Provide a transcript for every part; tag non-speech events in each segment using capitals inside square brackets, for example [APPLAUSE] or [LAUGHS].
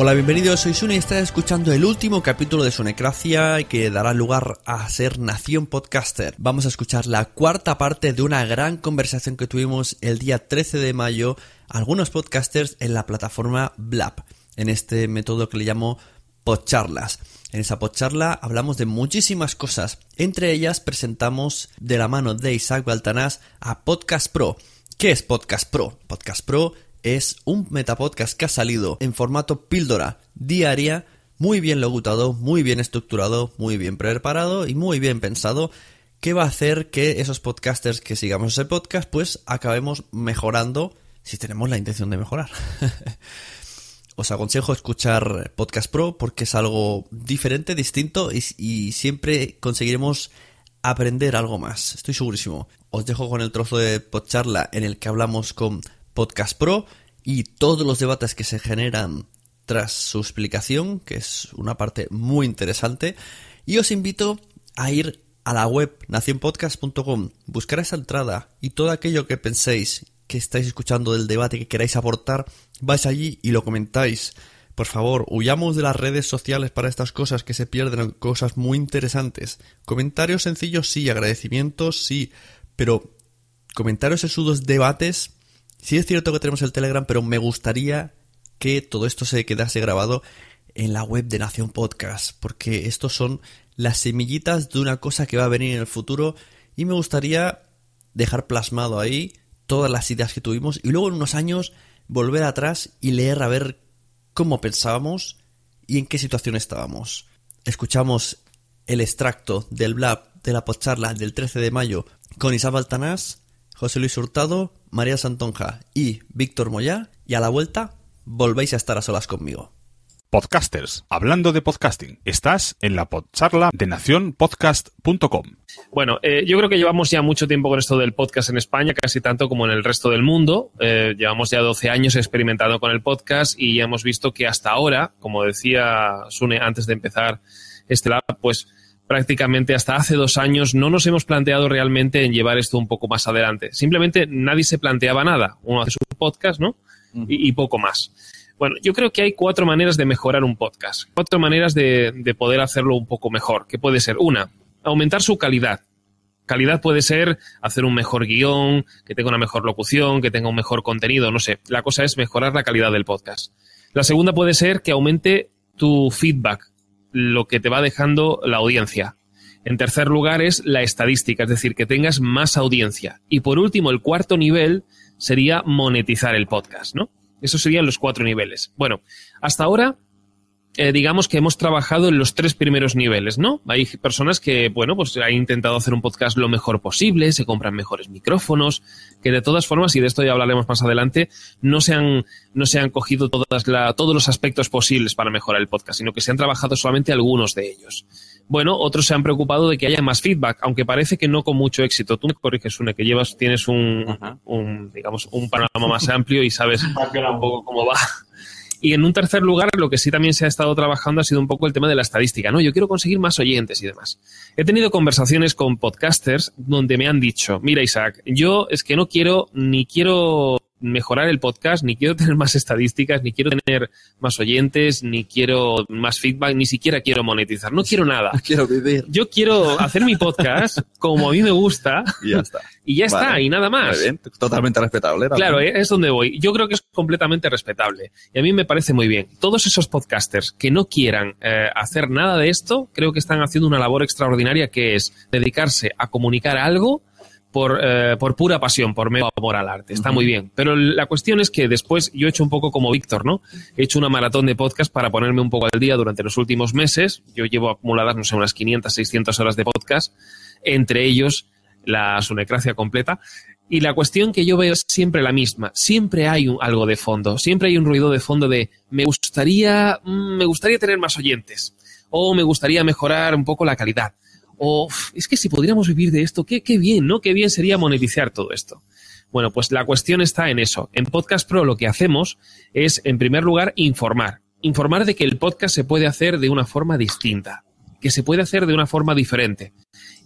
Hola, bienvenidos, soy Sune y estás escuchando el último capítulo de Sonecracia que dará lugar a ser Nación Podcaster. Vamos a escuchar la cuarta parte de una gran conversación que tuvimos el día 13 de mayo algunos podcasters en la plataforma Blab, en este método que le llamo podcharlas. En esa podcharla hablamos de muchísimas cosas, entre ellas presentamos de la mano de Isaac Baltanás a Podcast Pro. ¿Qué es Podcast Pro? Podcast Pro es un metapodcast que ha salido en formato píldora diaria, muy bien logutado, muy bien estructurado, muy bien preparado y muy bien pensado, que va a hacer que esos podcasters que sigamos ese podcast, pues acabemos mejorando si tenemos la intención de mejorar. [LAUGHS] Os aconsejo escuchar Podcast Pro porque es algo diferente, distinto y, siempre conseguiremos aprender algo más. Estoy segurísimo. Os dejo con el trozo de podcharla en el que hablamos con Podcast Pro y todos los debates que se generan tras su explicación, que es una parte muy interesante. Y os invito a ir a la web nacionpodcast.com, buscar esa entrada y todo aquello que penséis que estáis escuchando del debate que queráis aportar, vais allí y lo comentáis. Por favor, huyamos de las redes sociales para estas cosas que se pierden cosas muy interesantes. Comentarios sencillos sí, agradecimientos sí, pero comentarios en sus debates Sí es cierto que tenemos el Telegram, pero me gustaría que todo esto se quedase grabado en la web de Nación Podcast, porque estos son las semillitas de una cosa que va a venir en el futuro y me gustaría dejar plasmado ahí todas las ideas que tuvimos y luego en unos años volver atrás y leer a ver cómo pensábamos y en qué situación estábamos. Escuchamos el extracto del blab de la podcharla del 13 de mayo con Isabel Tanás José Luis Hurtado, María Santonja y Víctor Moyá, y a la vuelta volvéis a estar a solas conmigo. Podcasters, hablando de podcasting, estás en la podcharla de nacionpodcast.com. Bueno, eh, yo creo que llevamos ya mucho tiempo con esto del podcast en España, casi tanto como en el resto del mundo. Eh, llevamos ya 12 años experimentando con el podcast y ya hemos visto que hasta ahora, como decía Sune antes de empezar este lab, pues prácticamente hasta hace dos años no nos hemos planteado realmente en llevar esto un poco más adelante. Simplemente nadie se planteaba nada. Uno hace su podcast, ¿no? y, y, poco más. Bueno, yo creo que hay cuatro maneras de mejorar un podcast. Cuatro maneras de, de poder hacerlo un poco mejor. Que puede ser una, aumentar su calidad. Calidad puede ser hacer un mejor guion, que tenga una mejor locución, que tenga un mejor contenido, no sé. La cosa es mejorar la calidad del podcast. La segunda puede ser que aumente tu feedback, lo que te va dejando la audiencia. En tercer lugar es la estadística, es decir, que tengas más audiencia. Y por último, el cuarto nivel sería monetizar el podcast, ¿no? Esos serían los cuatro niveles. Bueno, hasta ahora, eh, digamos que hemos trabajado en los tres primeros niveles, ¿no? Hay personas que, bueno, pues han intentado hacer un podcast lo mejor posible, se compran mejores micrófonos, que de todas formas, y de esto ya hablaremos más adelante, no se han, no se han cogido todas la, todos los aspectos posibles para mejorar el podcast, sino que se han trabajado solamente algunos de ellos. bueno, otros se han preocupado de que haya más feedback, aunque parece que no con mucho éxito. Tú me corriges, una que llevas, tienes un, un digamos, un panorama más amplio y sabes un poco cómo va. Y en un tercer lugar, lo que sí también se ha estado trabajando ha sido un poco el tema de la estadística, ¿no? Yo quiero conseguir más oyentes y demás. He tenido conversaciones con podcasters donde me han dicho, mira Isaac, yo es que no quiero ni quiero mejorar el podcast, ni quiero [LAUGHS] tener más estadísticas, ni quiero tener más oyentes, ni quiero más feedback, ni siquiera quiero monetizar. No quiero nada. [LAUGHS] quiero vivir. Yo quiero hacer mi podcast como a mí me gusta. [LAUGHS] Y ya está. Y ya está, y nada más. Muy bien, totalmente respetable. Claro, eh, es donde voy. Yo creo que es completamente respetable. Y a mí me parece muy bien. Todos esos podcasters que no quieran eh, hacer nada de esto, creo que están haciendo una labor extraordinaria que es dedicarse a comunicar algo por, eh, por pura pasión, por mero amor al arte. Está muy bien. Pero la cuestión es que después yo he hecho un poco como Víctor, ¿no? He hecho una maratón de podcast para ponerme un poco al día durante los últimos meses. Yo llevo acumuladas, no sé, unas 500, 600 horas de podcast, entre ellos la sunecracia completa. Y la cuestión que yo veo es siempre la misma. Siempre hay un, algo de fondo. Siempre hay un ruido de fondo de me gustaría, mm, me gustaría tener más oyentes. O me gustaría mejorar un poco la calidad o es que si podríamos vivir de esto, qué, qué bien, ¿no? Qué bien sería monetizar todo esto. Bueno, pues la cuestión está en eso. En Podcast Pro lo que hacemos es, en primer lugar, informar. Informar de que el podcast se puede hacer de una forma distinta, que se puede hacer de una forma diferente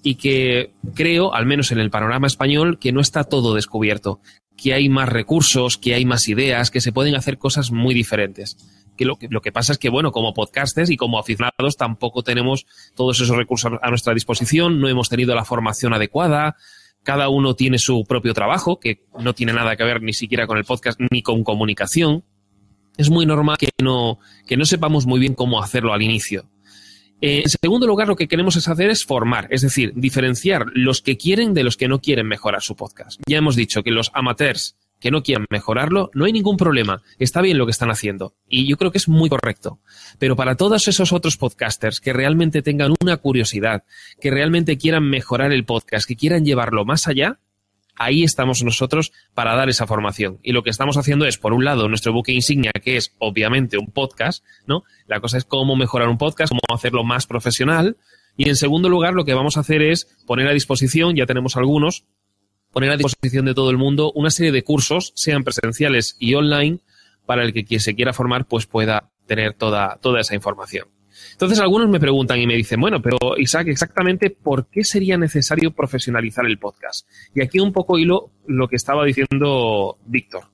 y que creo, al menos en el panorama español, que no está todo descubierto, que hay más recursos, que hay más ideas, que se pueden hacer cosas muy diferentes que lo, que pasa es que, bueno, como podcasters y como aficionados tampoco tenemos todos esos recursos a nuestra disposición, no hemos tenido la formación adecuada, cada uno tiene su propio trabajo, que no tiene nada que ver ni siquiera con el podcast ni con comunicación. Es muy normal que no, que no sepamos muy bien cómo hacerlo al inicio. En segundo lugar, lo que queremos es hacer es formar, es decir, diferenciar los que quieren de los que no quieren mejorar su podcast. Ya hemos dicho que los amateurs que no quieran mejorarlo, no hay ningún problema. Está bien lo que están haciendo. Y yo creo que es muy correcto. Pero para todos esos otros podcasters que realmente tengan una curiosidad, que realmente quieran mejorar el podcast, que quieran llevarlo más allá, ahí estamos nosotros para dar esa formación. Y lo que estamos haciendo es, por un lado, nuestro buque insignia, que es obviamente un podcast, ¿no? La cosa es cómo mejorar un podcast, cómo hacerlo más profesional. Y en segundo lugar, lo que vamos a hacer es poner a disposición, ya tenemos algunos, poner a disposición de todo el mundo una serie de cursos, sean presenciales y online, para el que quien se quiera formar pues pueda tener toda, toda esa información. Entonces algunos me preguntan y me dicen, bueno, pero Isaac, exactamente por qué sería necesario profesionalizar el podcast. Y aquí un poco hilo lo que estaba diciendo Víctor.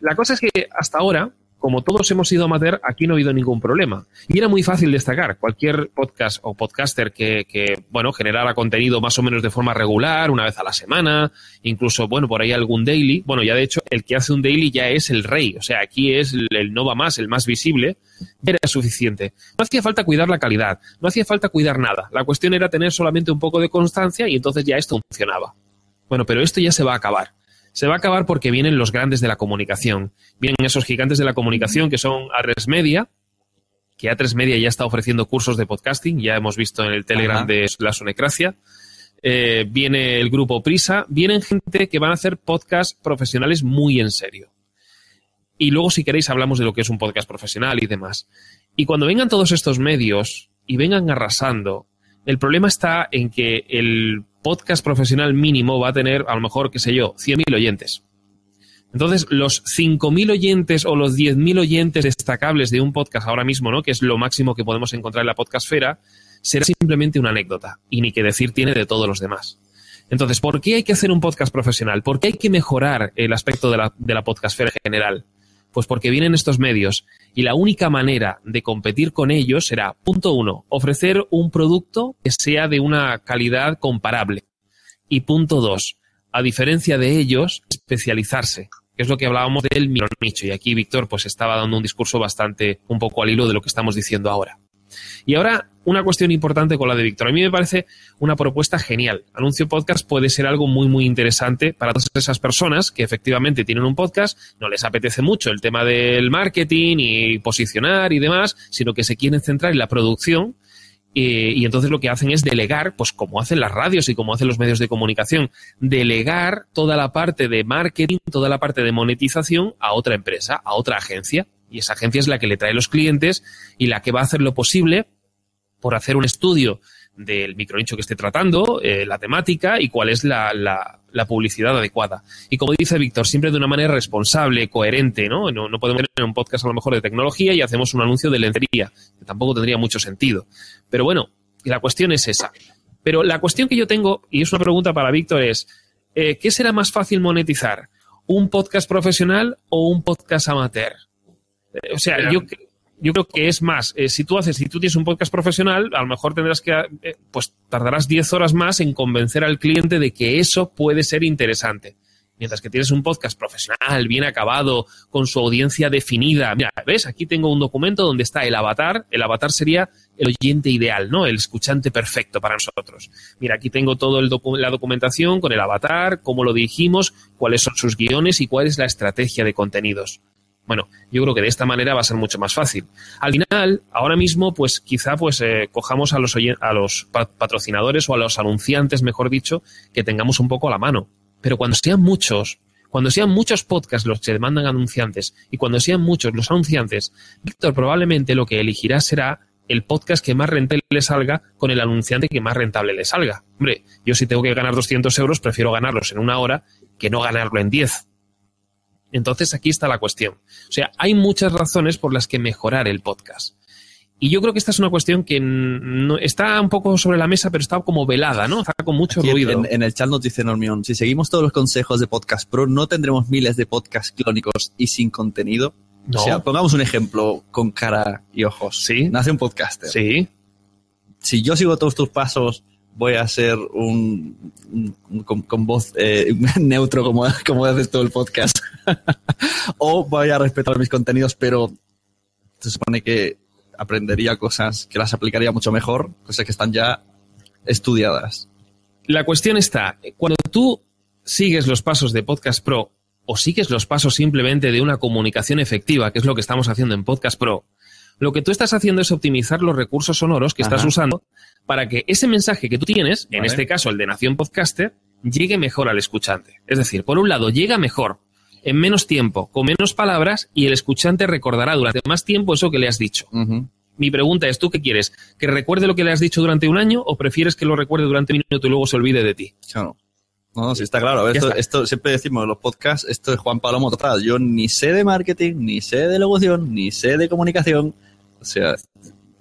La cosa es que hasta ahora como todos hemos sido amateur, aquí no ha habido ningún problema. Y era muy fácil destacar. Cualquier podcast o podcaster que, que, bueno, generara contenido más o menos de forma regular, una vez a la semana, incluso, bueno, por ahí algún daily. Bueno, ya de hecho, el que hace un daily ya es el rey. O sea, aquí es el, no va más, el más visible. Era suficiente. No hacía falta cuidar la calidad, no hacía falta cuidar nada. La cuestión era tener solamente un poco de constancia y entonces ya esto funcionaba. Bueno, pero esto ya se va a acabar se va a acabar porque vienen los grandes de la comunicación. Vienen esos gigantes de la comunicación que son A3 Media, que A3 Media ya está ofreciendo cursos de podcasting, ya hemos visto en el Telegram de la Sonecracia. Eh, viene el grupo Prisa, vienen gente que van a hacer podcasts profesionales muy en serio. Y luego, si queréis, hablamos de lo que es un podcast profesional y demás. Y cuando vengan todos estos medios y vengan arrasando, el problema está en que el podcast profesional mínimo va a tener, a lo mejor, qué sé yo, 100.000 oyentes. Entonces, los 5.000 oyentes o los 10.000 oyentes destacables de un podcast ahora mismo, ¿no? que es lo máximo que podemos encontrar en la podcastfera, será simplemente una anécdota. Y ni que decir tiene de todos los demás. Entonces, ¿por qué hay que hacer un podcast profesional? ¿Por qué hay que mejorar el aspecto de la, de la podcastfera en general? Pues porque vienen estos medios y la única manera de competir con ellos será, punto uno, ofrecer un producto que sea de una calidad comparable. Y punto dos, a diferencia de ellos, especializarse, que es lo que hablábamos del nicho. Y aquí Víctor pues estaba dando un discurso bastante un poco al hilo de lo que estamos diciendo ahora. Y ahora, una cuestión importante con la de Víctor. A mí me parece una propuesta genial. Anuncio Podcast puede ser algo muy, muy interesante para todas esas personas que efectivamente tienen un podcast, no les apetece mucho el tema del marketing y posicionar y demás, sino que se quieren centrar en la producción y entonces lo que hacen es delegar, pues como hacen las radios y como hacen los medios de comunicación, delegar toda la parte de marketing, toda la parte de monetización a otra empresa, a otra agencia. Y esa agencia es la que le trae los clientes y la que va a hacer lo posible por hacer un estudio del micronicho que esté tratando, eh, la temática y cuál es la, la, publicidad adecuada. Y como dice Víctor, siempre de una manera responsable, coherente, ¿no? ¿no? No podemos tener un podcast a lo mejor de tecnología y hacemos un anuncio de lencería, que tampoco tendría mucho sentido. Pero bueno, la cuestión es esa. Pero la cuestión que yo tengo, y es una pregunta para Víctor, es, eh, ¿qué será más fácil monetizar? ¿Un podcast profesional o un podcast amateur? Eh, o sea, yo yo creo que es más, eh, si tú haces, si tú tienes un podcast profesional, a lo mejor tendrás que, eh, pues tardarás 10 horas más en convencer al cliente de que eso puede ser interesante. Mientras que tienes un podcast profesional, bien acabado, con su audiencia definida. Mira, ¿ves? Aquí tengo un documento donde está el avatar. El avatar sería el oyente ideal, ¿no? El escuchante perfecto para nosotros. Mira, aquí tengo toda la documentación con el avatar, cómo lo dirigimos, cuáles son sus guiones y cuál es la estrategia de contenidos. Bueno, yo creo que de esta manera va a ser mucho más fácil. Al final, ahora mismo, pues quizá pues eh, cojamos a los, a los patrocinadores o a los anunciantes, mejor dicho, que tengamos un poco a la mano. Pero cuando sean muchos, cuando sean muchos podcasts los que demandan anunciantes y cuando sean muchos los anunciantes, Víctor probablemente lo que elegirá será el podcast que más rentable le salga con el anunciante que más rentable le salga. Hombre, yo si tengo que ganar 200 euros, prefiero ganarlos en una hora que no ganarlo en 10. Entonces aquí está la cuestión. O sea, hay muchas razones por las que mejorar el podcast. Y yo creo que esta es una cuestión que no, está un poco sobre la mesa, pero está como velada, ¿no? Está con mucho ruido. En, el chat nos dice Normión, si seguimos todos los consejos de Podcast Pro, ¿no tendremos miles de podcasts clónicos y sin contenido? O sea, pongamos un ejemplo con cara y ojos. Sí. Nace un podcaster. Sí. Si yo sigo todos tus pasos voy a ser un, con, voz eh, [LAUGHS] neutro como, como haces todo el podcast. [LAUGHS] o voy a respetar mis contenidos, pero se supone que aprendería cosas que las aplicaría mucho mejor, cosas que están ya estudiadas. La cuestión está, cuando tú sigues los pasos de Podcast Pro o sigues los pasos simplemente de una comunicación efectiva, que es lo que estamos haciendo en Podcast Pro, lo que tú estás haciendo es optimizar los recursos sonoros que estás usando para que ese mensaje que tú tienes, en este caso el de Nación Podcaster, llegue mejor al escuchante. Es decir, por un lado, llega mejor, en menos tiempo, con menos palabras, y el escuchante recordará durante más tiempo eso que le has dicho. Mi pregunta es, ¿tú qué quieres? ¿Que recuerde lo que le has dicho durante un año o prefieres que lo recuerde durante un minuto y luego se olvide de ti? Claro. No, sí está claro. Esto, esto siempre decimos en los podcasts, esto es Juan Palomo total. Yo ni sé de marketing, ni sé de locución, ni sé de comunicación. O sea,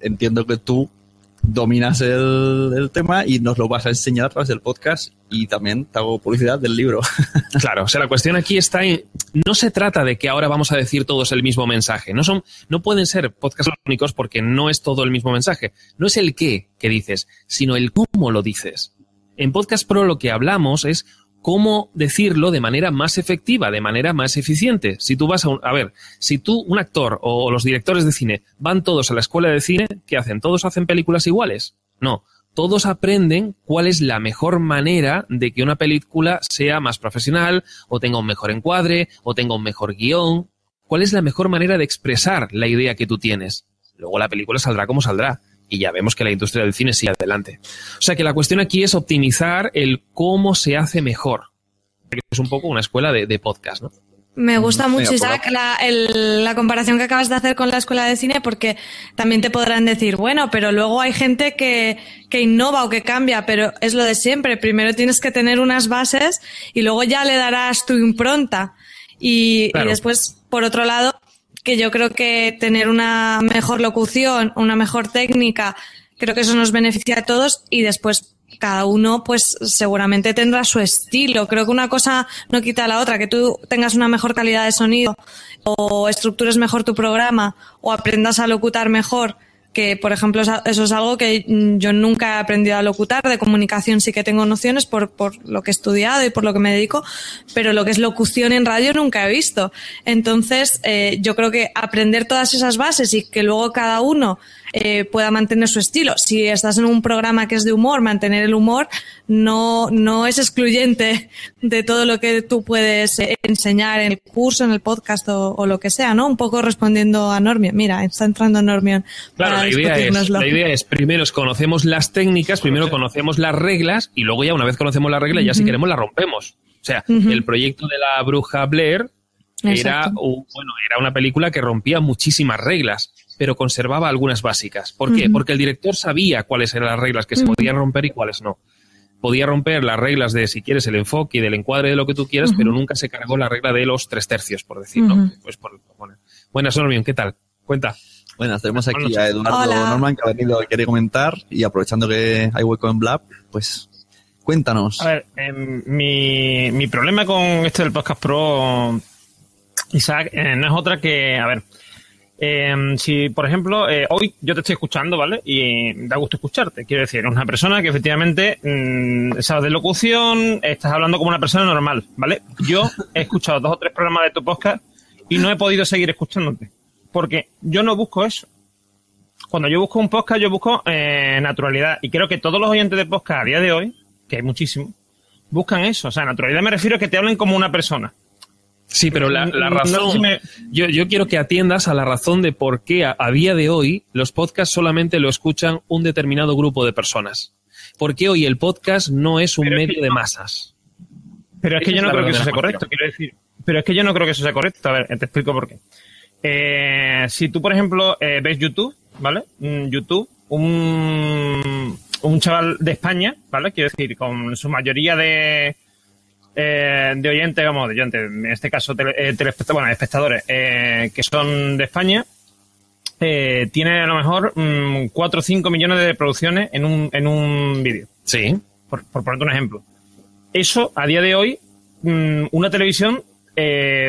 entiendo que tú dominas el, tema y nos lo vas a enseñar a través del podcast y también te hago publicidad del libro. [LAUGHS] claro, o sea, la cuestión aquí está en, no se trata de que ahora vamos a decir todos el mismo mensaje, no son, no pueden ser podcasts únicos porque no es todo el mismo mensaje, no es el qué que dices, sino el cómo lo dices. En Podcast Pro lo que hablamos es cómo decirlo de manera más efectiva, de manera más eficiente. Si tú vas a un, a ver, si tú, un actor o los directores de cine van todos a la escuela de cine, ¿qué hacen? ¿Todos hacen películas iguales? No. Todos aprenden cuál es la mejor manera de que una película sea más profesional, o tenga un mejor encuadre, o tenga un mejor guion. ¿Cuál es la mejor manera de expresar la idea que tú tienes? Luego la película saldrá como saldrá y ya vemos que la industria del cine sigue adelante. O sea que la cuestión aquí es optimizar el cómo se hace mejor. Es un poco una escuela de, podcast, ¿no? Me gusta mucho, Isaac, la, la, comparación que acabas de hacer con la escuela de cine, porque también te podrán decir, bueno, pero luego hay gente que, que innova o que cambia, pero es lo de siempre. Primero tienes que tener unas bases y luego ya le darás tu impronta. Y, y después, por otro lado, que yo creo que tener una mejor locución, una mejor técnica, creo que eso nos beneficia a todos y después cada uno pues seguramente tendrá su estilo. Creo que una cosa no quita a la otra, que tú tengas una mejor calidad de sonido o estructures mejor tu programa o aprendas a locutar mejor que por ejemplo eso es algo que mm, yo nunca he aprendido a locutar, de comunicación sí que tengo nociones por, por lo que he estudiado y por lo que me dedico, pero lo que es locución en radio nunca he visto. Entonces, eh, yo creo que aprender todas esas bases y que luego cada uno eh, pueda mantener su estilo. Si estás en un programa que es de humor, mantener el humor no, no es excluyente de todo lo que tú puedes eh, enseñar en el curso, en el podcast o, lo que sea, ¿no? Un poco respondiendo a Normion. Mira, está entrando Normion. Claro, la idea, es, la idea es, primero conocemos las técnicas, primero conocemos las reglas y luego ya una vez conocemos las reglas, ya si queremos las rompemos. O sea, el proyecto de la bruja Blair era, bueno, era una película que rompía muchísimas reglas pero conservaba algunas básicas. ¿Por qué? Porque el director sabía cuáles eran las reglas que se podían romper y cuáles no. Podía romper las reglas de, si quieres, el enfoque y del encuadre de lo que tú quieras, pero nunca se cargó la regla de los tres tercios, por decirlo. Pues por, Buenas, Normion, ¿qué tal? Cuenta. Buenas, tenemos aquí a Eduardo Norman que ha venido y quiere comentar y aprovechando que hay hueco en Blab, pues cuéntanos. A ver, em, mi, mi problema con esto del Podcast Pro, Isaac, eh, no es otra que, a ver, eh, si, por ejemplo, eh, hoy yo te estoy escuchando, ¿vale? Y da gusto escucharte. Quiero decir, una persona que efectivamente mm, sabes de locución, estás hablando como una persona normal, ¿vale? Yo he escuchado dos o tres programas de tu podcast y no he podido seguir escuchándote. Porque yo no busco eso. Cuando yo busco un podcast, yo busco eh, naturalidad. Y creo que todos los oyentes de podcast a día de hoy, que hay muchísimos, buscan eso. O sea, naturalidad me refiero a que te hablen como una persona. Sí, pero la, razón. yo, yo, quiero que atiendas a la razón de por qué a, día de hoy los podcasts solamente lo escuchan un determinado grupo de personas. ¿Por qué hoy el podcast no es un medio de masas? Pero es que yo no creo que eso sea correcto, quiero decir. Pero es que yo no creo que eso sea correcto. A ver, te explico por qué. Eh, si tú, por ejemplo, eh, ves YouTube, ¿vale? YouTube, un, un chaval de España, ¿vale? Quiero decir, con su mayoría de, eh, de oyentes, vamos, de oyentes, en este caso tele, eh, bueno, espectadores, eh, que son de España, tiene a lo mejor mm, 4 o 5 millones de reproducciones en un, en un vídeo. Sí. Por, por ponerte un ejemplo. Eso, a día de hoy, mm, una televisión,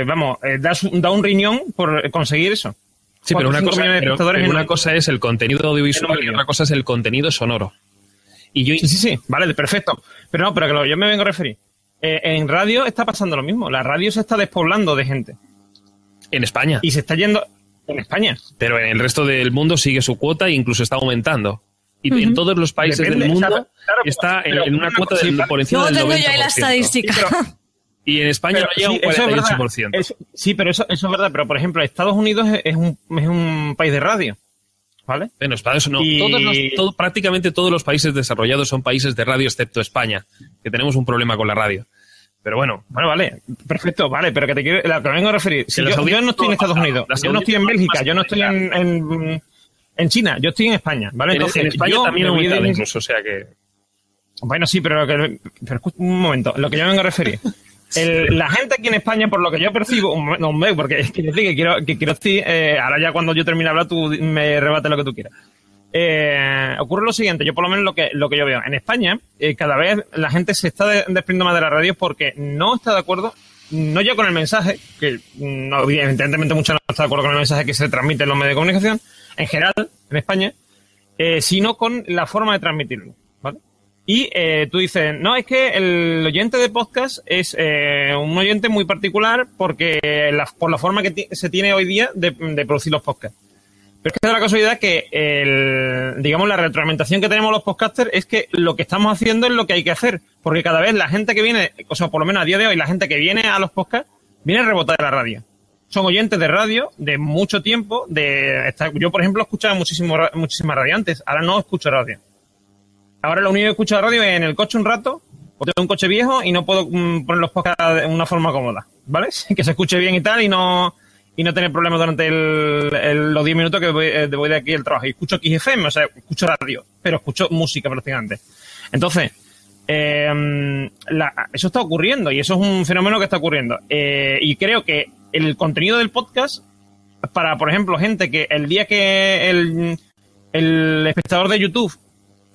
vamos, da, da, un riñón por conseguir eso. Sí, pero una, cosa, pero una cosa es el contenido audiovisual y otra cosa es el contenido sonoro. Y yo... Sí, sí, sí, vale, perfecto. Pero no, pero que yo me vengo a referir. Eh, en radio está pasando lo mismo. La radio se está despoblando de gente. En España. Y se está yendo en España. Pero en el resto del mundo sigue su cuota e incluso está aumentando. Y en todos los países del mundo está en, una cuota de, por encima del 90%. No tengo yo la estadística. y en España no llega un 48%. sí, pero eso, eso es verdad. Pero, por ejemplo, Estados Unidos es un, es un país de radio. ¿Vale? Bueno, Estados no. Todos prácticamente todos los países desarrollados son países de radio, excepto España, que tenemos un problema con la radio. Pero bueno. Bueno, vale. Perfecto, vale. Pero que te quiero, la que vengo a referir. Si yo, yo, no estoy en Estados Unidos, yo no estoy en Bélgica, yo no estoy en, en, en, China, yo estoy en España, ¿vale? Entonces, en España también ha incluso, o sea que. Bueno, sí, pero, que, pero un momento. Lo que yo vengo a referir. El, la gente aquí en España, por lo que yo percibo, no, porque [LAUGHS] es que, que quiero, que quiero decir, eh, ahora ya cuando yo termine de hablar, tú me rebates lo que tú quieras. Eh, ocurre lo siguiente, yo por lo menos lo que, lo que yo veo. En España, eh, cada vez la gente se está desprendiendo más de la radio porque no está de acuerdo, no ya con el mensaje, que no, evidentemente muchos no están de acuerdo con el mensaje que se transmite en los medios de comunicación, en general, en España, eh, sino con la forma de transmitirlo. Y eh, tú dices, no, es que el oyente de podcast es eh, un oyente muy particular porque la, por la forma que se tiene hoy día de, de, producir los podcasts. Pero es que da la casualidad que, el, digamos, la retroalimentación que tenemos los podcasters es que lo que estamos haciendo es lo que hay que hacer. Porque cada vez la gente que viene, o sea, por lo menos a día de hoy, la gente que viene a los podcasts, viene a rebotar de la radio. Son oyentes de radio de mucho tiempo. de Yo, por ejemplo, escuchaba muchísimo, muchísimas radiantes. Ahora no escucho radio. Ahora lo único que escucho de radio es en el coche un rato, porque tengo un coche viejo y no puedo mm, poner los podcasts de una forma cómoda, ¿vale? [LAUGHS] que se escuche bien y tal y no y no tener problemas durante los 10 minutos que voy, eh, de aquí al trabajo. Y escucho XFM, o sea, escucho radio, pero escucho música prácticamente. Entonces, eh, eso está ocurriendo y eso es un fenómeno que está ocurriendo. Eh, y creo que el contenido del podcast, para, por ejemplo, gente que el día que el, el espectador de YouTube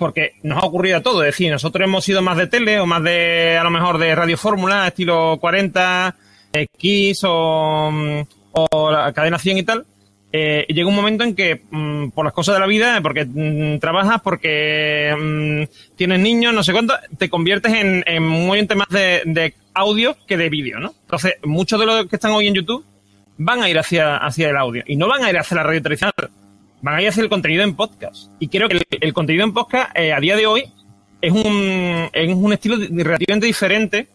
porque nos ha ocurrido todo. Es decir, nosotros hemos sido más de tele o más de, a lo mejor, de Radio Fórmula, estilo 40, X o, o la cadena 100 y tal. Eh, llega un momento en que, mm, por las cosas de la vida, porque mm, trabajas, porque mm, tienes niños, no sé cuánto, te conviertes en, en un oyente más de, de audio que de vídeo, ¿no? Entonces, muchos de los que están hoy en YouTube van a ir hacia, hacia el audio y no van a ir hacia la radio tradicional van a ir a hacer el contenido en podcast. Y creo que el, contenido en podcast eh, a día de hoy es un, es un estilo relativamente diferente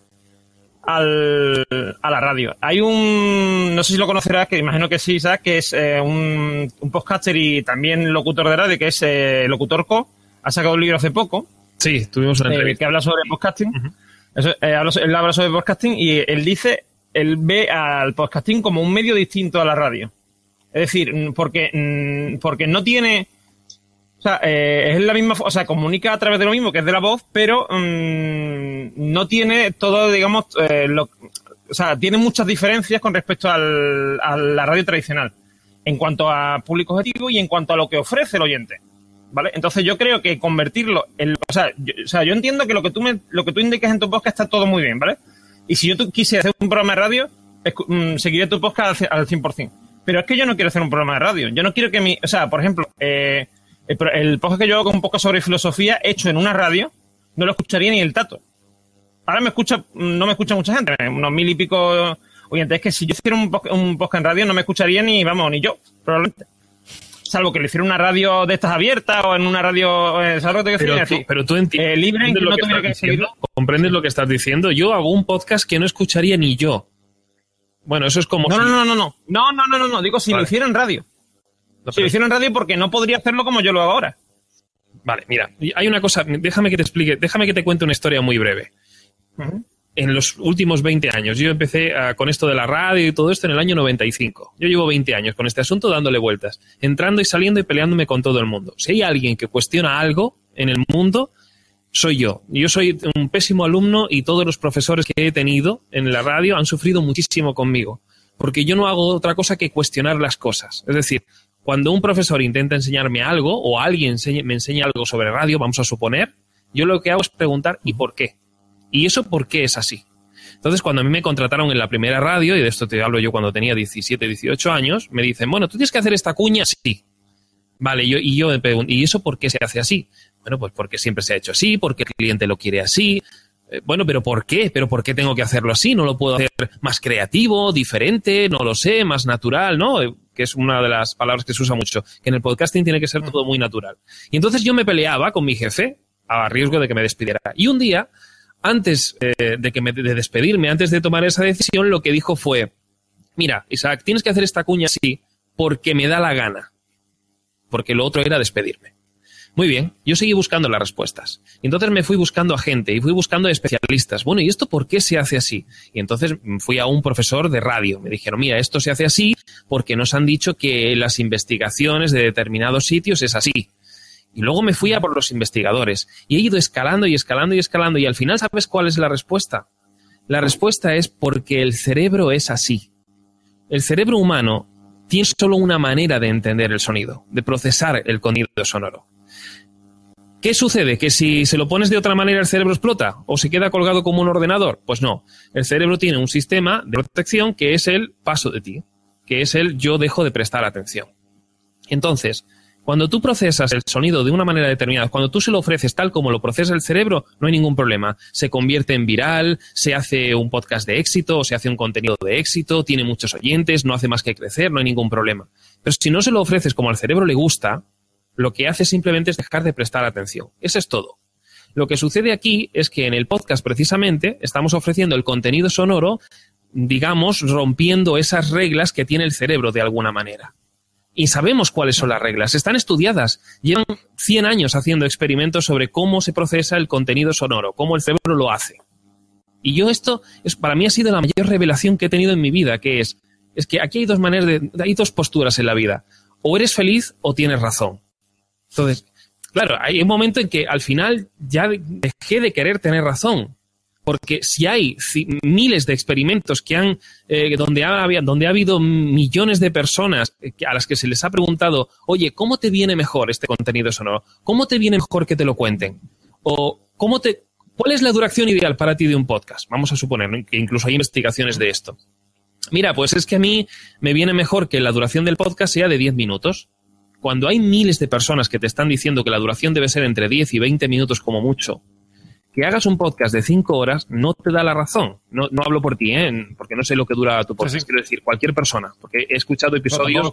al, a la radio. Hay un, no sé si lo conocerás, que imagino que sí, ¿sabes? Que es eh, un, un, podcaster y también locutor de radio, que es eh, Locutor Co. Ha sacado un libro hace poco. Sí, tuvimos una Que habla sobre podcasting. él habla sobre podcasting y él dice, él ve al podcasting como un medio distinto a la radio. Es decir, mm, porque, mm, porque no tiene. O sea, eh, es la misma. O sea, comunica a través de lo mismo que es de la voz, pero mm, no tiene todo, digamos. Eh, lo, o sea, tiene muchas diferencias con respecto al, a la radio tradicional. En cuanto a público objetivo y en cuanto a lo que ofrece el oyente. ¿Vale? Entonces yo creo que convertirlo en. O sea, yo, o sea, yo entiendo que lo que tú me, lo que tú indicas en tu podcast está todo muy bien, ¿vale? Y si yo quisiera hacer un programa de radio, seguiré tu podcast al, al 100%. Pero es que yo no quiero hacer un programa de radio. Yo no quiero que mi. O sea, por ejemplo, eh, el, podcast que yo hago un poco sobre filosofía hecho en una radio, no lo escucharía ni el tato. Ahora me escucha, no me escucha mucha gente, unos mil y pico oyentes. Es que si yo hiciera un, un podcast en radio, no me escucharía ni, vamos, ni yo, probablemente salvo que le hiciera una radio de estas abiertas o en una radio eh, ¿sabes lo que te pero, tú, pero tú entiendes eh, libre que no tuviera que comprendes lo que estás diciendo yo hago un podcast que no escucharía ni yo bueno, eso es como. No, no, no, no, no. No, no, no, no, no. Digo, si lo hiciera en radio. si lo hiciera en radio, porque no podría hacerlo como yo lo hago ahora. Vale, mira, hay una cosa, déjame que te explique, déjame que te cuente una historia muy breve. En los últimos 20 años, yo empecé ah, con esto de la radio y todo esto en el año 95. Yo llevo 20 años con este asunto dándole vueltas, entrando y saliendo y peleándome con todo el mundo. Si hay alguien que cuestiona algo en el mundo, soy yo. Yo soy un pésimo alumno y todos los profesores que he tenido en la radio han sufrido muchísimo conmigo, porque yo no hago otra cosa que cuestionar las cosas. Es decir, cuando un profesor intenta enseñarme algo o alguien me enseña algo sobre radio, vamos a suponer, yo lo que hago es preguntar ¿y por qué? ¿Y eso por qué es así? Entonces, cuando a mí me contrataron en la primera radio, y de esto te hablo yo cuando tenía 17, 18 años, me dicen, bueno, tú tienes que hacer esta cuña, sí. Vale, yo, y yo me pregunto, ¿y eso por qué se hace así? Bueno, pues porque siempre se ha hecho así, porque el cliente lo quiere así. Eh, bueno, pero ¿por qué? ¿Pero por qué tengo que hacerlo así? ¿No lo puedo hacer más creativo, diferente? No lo sé, más natural, ¿no? Eh, que es una de las palabras que se usa mucho, que en el podcasting tiene que ser todo muy natural. Y entonces yo me peleaba con mi jefe a riesgo de que me despidiera. Y un día, antes eh, de, que me, de despedirme, antes de tomar esa decisión, lo que dijo fue, mira, Isaac, tienes que hacer esta cuña así porque me da la gana. Porque lo otro era despedirme. Muy bien, yo seguí buscando las respuestas. Entonces me fui buscando a gente y fui buscando a especialistas. Bueno, ¿y esto por qué se hace así? Y entonces fui a un profesor de radio. Me dijeron, mira, esto se hace así porque nos han dicho que las investigaciones de determinados sitios es así. Y luego me fui a por los investigadores. Y he ido escalando y escalando y escalando. Y al final, ¿sabes cuál es la respuesta? La respuesta es porque el cerebro es así. El cerebro humano tiene solo una manera de entender el sonido, de procesar el contenido sonoro. ¿Qué sucede? ¿Que si se lo pones de otra manera el cerebro explota o se queda colgado como un ordenador? Pues no. El cerebro tiene un sistema de protección que es el paso de ti, que es el yo dejo de prestar atención. Entonces, cuando tú procesas el sonido de una manera determinada, cuando tú se lo ofreces tal como lo procesa el cerebro, no hay ningún problema. Se convierte en viral, se hace un podcast de éxito o se hace un contenido de éxito, tiene muchos oyentes, no hace más que crecer, no hay ningún problema. Pero si no se lo ofreces como al cerebro le gusta, lo que hace simplemente es dejar de prestar atención. Eso es todo. Lo que sucede aquí es que en el podcast precisamente estamos ofreciendo el contenido sonoro, digamos, rompiendo esas reglas que tiene el cerebro de alguna manera. Y sabemos cuáles son las reglas, están estudiadas. Llevan 100 años haciendo experimentos sobre cómo se procesa el contenido sonoro, cómo el cerebro lo hace. Y yo esto, es, para mí ha sido la mayor revelación que he tenido en mi vida, que es, es que aquí hay dos maneras de, hay dos posturas en la vida. O eres feliz o tienes razón. Entonces, claro, hay un momento en que al final ya dejé de querer tener razón. Porque si hay miles de experimentos que han, eh, donde, ha, donde ha habido millones de personas eh, a las que se les ha preguntado, oye, ¿cómo te viene mejor este contenido sonoro? ¿Cómo te viene mejor que te lo cuenten? O ¿cómo te, ¿cuál es la duración ideal para ti de un podcast? Vamos a suponer que incluso hay investigaciones de esto. Mira, pues es que a mí me viene mejor que la duración del podcast sea de 10 minutos cuando hay miles de personas que te están diciendo que la duración debe ser entre 10 y 20 minutos como mucho, que hagas un podcast de 5 horas no te da la razón. No, no hablo por ti, ¿eh? porque no sé lo que dura tu podcast. Quiero decir, cualquier persona, porque he escuchado episodios.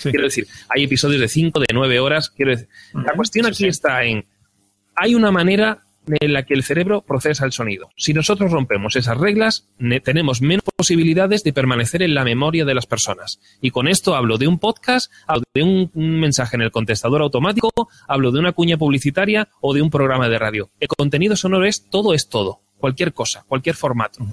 Quiero decir, hay episodios de 5, de 9 horas. Quiero decir, la cuestión aquí está en. Hay una manera en la que el cerebro procesa el sonido. Si nosotros rompemos esas reglas, tenemos menos posibilidades de permanecer en la memoria de las personas. Y con esto hablo de un podcast, hablo de un, mensaje en el contestador automático, hablo de una cuña publicitaria o de un programa de radio. El contenido sonoro es todo, es todo. Cualquier cosa, cualquier formato.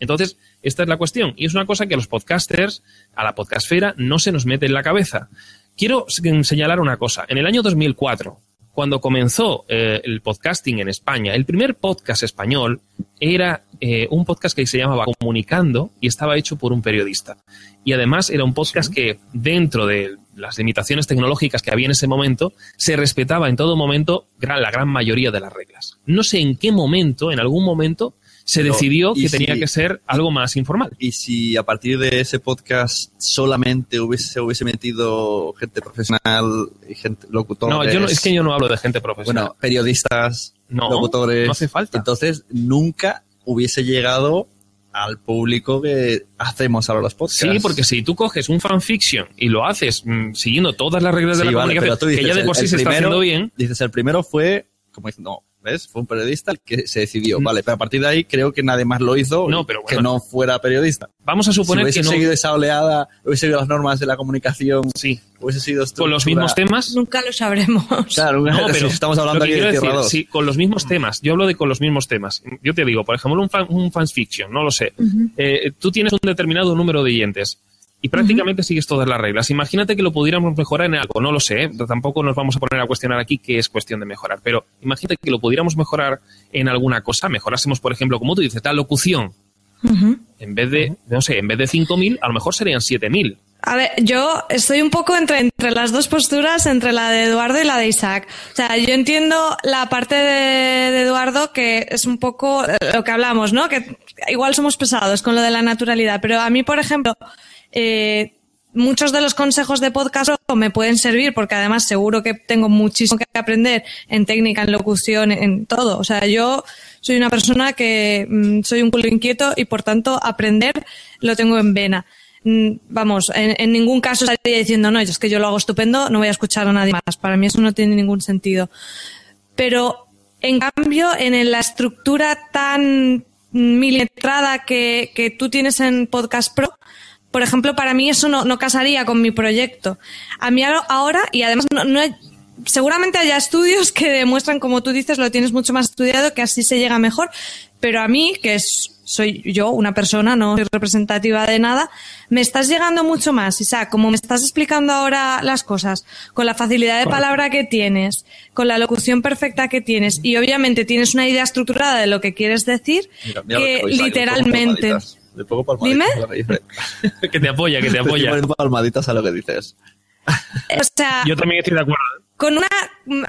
Entonces, esta es la cuestión. Y es una cosa que a los podcasters, a la podcastfera, no se nos mete en la cabeza. Quiero señalar una cosa. En el año 2004, cuando comenzó eh, el podcasting en España, el primer podcast español era eh, un podcast que se llamaba Comunicando y estaba hecho por un periodista. Y además era un podcast que dentro de las limitaciones tecnológicas que había en ese momento, se respetaba en todo momento la gran mayoría de las reglas. No sé en qué momento, en algún momento, se decidió que tenía que ser algo más informal. Y si a partir de ese podcast solamente hubiese, se hubiese metido gente profesional y gente locutores. No, yo es que yo no hablo de gente profesional. Bueno, periodistas, locutores. No hace falta. Entonces nunca hubiese llegado al público que hacemos ahora los podcasts. Sí, porque si tú coges un fanfiction y lo haces mm, siguiendo todas las reglas de la comunicación, que ya de por sí se está haciendo bien. Dices, el primero fue, como diciendo, no, ¿Ves? Fue un periodista el que se decidió. Mm. Vale, pero a partir de ahí creo que nadie más lo hizo no, pero que no fuera periodista. Vamos a suponer si que no. seguido esa oleada, hubiese seguido las normas de la comunicación. Sí. Hubiese sido Con los mismos temas. Nunca lo sabremos. Claro, no, pero estamos hablando aquí de decir, Sí, con los mismos temas. Yo hablo de con los mismos temas. Yo te digo, por ejemplo, un, fan, un fanfiction, no lo sé. Eh, tú tienes un determinado número de oyentes y prácticamente sigues todas las reglas. Imagínate que lo pudiéramos mejorar en algo, no lo sé, ¿eh? tampoco nos vamos a poner a cuestionar aquí qué es cuestión de mejorar, pero imagínate que lo pudiéramos mejorar en alguna cosa, mejorásemos, por ejemplo, como tú dices, la locución. En vez de, no sé, en vez de 5.000, a lo mejor serían 7.000. A ver, yo estoy un poco entre, entre las dos posturas, entre la de Eduardo y la de Isaac. O sea, yo entiendo la parte de, de Eduardo que es un poco lo que hablamos, ¿no? Que igual somos pesados con lo de la naturalidad, pero a mí, por ejemplo, eh, muchos de los consejos de podcast me pueden servir porque además seguro que tengo muchísimo que aprender en técnica, en locución, en todo. O sea, yo soy una persona que mm, soy un culo inquieto y por tanto aprender lo tengo en vena. Mm, vamos, en, ningún caso estaría diciendo, no, es que yo lo hago estupendo, no voy a escuchar a nadie más. Para mí eso no tiene ningún sentido. Pero, en cambio, en la estructura tan milimetrada que, que tú tienes en Podcast Pro, por ejemplo, para mí eso no, no casaría con mi proyecto. A mí ahora, y además no, seguramente haya estudios que demuestran, como tú dices, lo tienes mucho más estudiado, que así se llega mejor, pero a mí, que es, soy yo una persona, no soy representativa de nada, me estás llegando mucho más, Isaac, como me estás explicando ahora las cosas, con la facilidad de palabra que tienes, con la locución perfecta que tienes, y obviamente tienes una idea estructurada de lo que quieres decir, que literalmente... Le pongo palmaditas a lo [LAUGHS] que te apoya, que te [LAUGHS] apoya. Le pongo palmaditas a lo que dices. O sea, Yo también estoy de acuerdo. Con una,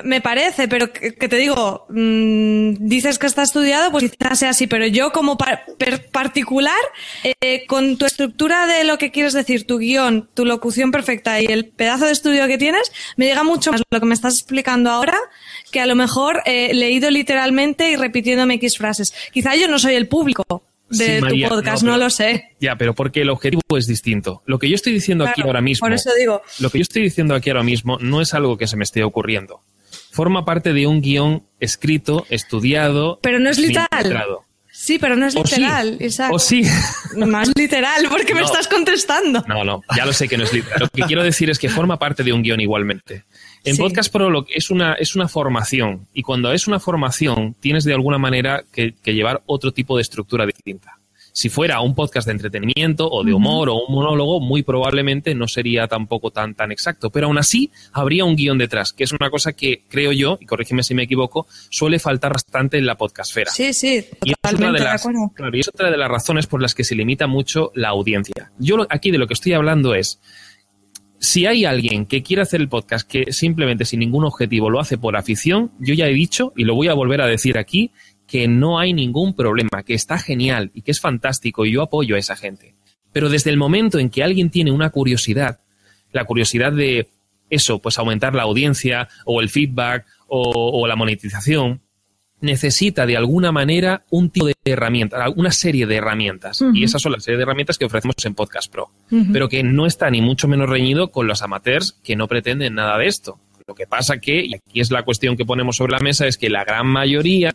me parece, pero que, te digo, mmm, dices que está estudiado, pues quizás sea así, pero yo como par, per, particular, eh, con tu estructura de lo que quieres decir, tu guion, tu locución perfecta y el pedazo de estudio que tienes, me llega mucho más lo que me estás explicando ahora que a lo mejor eh, leído literalmente y repitiéndome X frases. Quizá yo no soy el público, de tu podcast, no, lo sé. Ya, pero porque el objetivo es distinto. Lo que yo estoy diciendo aquí ahora mismo. Por eso digo. Lo que yo estoy diciendo aquí ahora mismo no es algo que se me esté ocurriendo. Forma parte de un guion escrito, estudiado. Pero no es literal. Sí, pero no es literal, sí. O sí. Es [LAUGHS] literal, porque me estás contestando. No, no, ya lo sé que no es literal. Lo que quiero decir es que forma parte de un guion igualmente. En Podcast Pro lo es una, es una formación y cuando es una formación tienes de alguna manera que, llevar otro tipo de estructura distinta. Si fuera un podcast de entretenimiento o de humor o un monólogo, muy probablemente no sería tampoco tan, tan exacto. Pero aún así habría un guion detrás, que es una cosa que creo yo, y corrígeme si me equivoco, suele faltar bastante en la podcastfera. Sí, sí, y es, una de las, claro, y es otra de las razones por las que se limita mucho la audiencia. Yo aquí de lo que estoy hablando es si hay alguien que quiere hacer el podcast que simplemente sin ningún objetivo lo hace por afición, yo ya he dicho y lo voy a volver a decir aquí, que no hay ningún problema, que está genial y que es fantástico y yo apoyo a esa gente. Pero desde el momento en que alguien tiene una curiosidad, la curiosidad de eso, pues aumentar la audiencia o el feedback o, la monetización, necesita de alguna manera un tipo de herramienta, una serie de herramientas. Y esas son las serie de herramientas que ofrecemos en Podcast Pro. Pero que no está ni mucho menos reñido con los amateurs que no pretenden nada de esto. Lo que pasa que, y aquí es la cuestión que ponemos sobre la mesa, es que la gran mayoría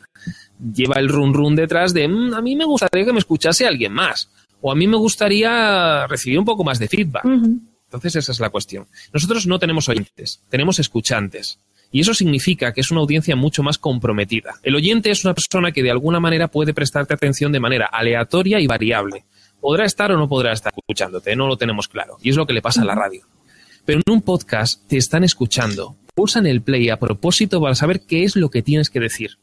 lleva el run run detrás de mm, a mí me gustaría que me escuchase alguien más. O a mí me gustaría recibir un poco más de feedback. Entonces esa es la cuestión. Nosotros no tenemos oyentes, tenemos escuchantes. Y eso significa que es una audiencia mucho más comprometida. El oyente es una persona que de alguna manera puede prestarte atención de manera aleatoria y variable. Podrá estar o no podrá estar escuchándote, no lo tenemos claro. Y es lo que le pasa a la radio. Pero en un podcast te están escuchando, pulsan el play a propósito para saber qué es lo que tienes que decir.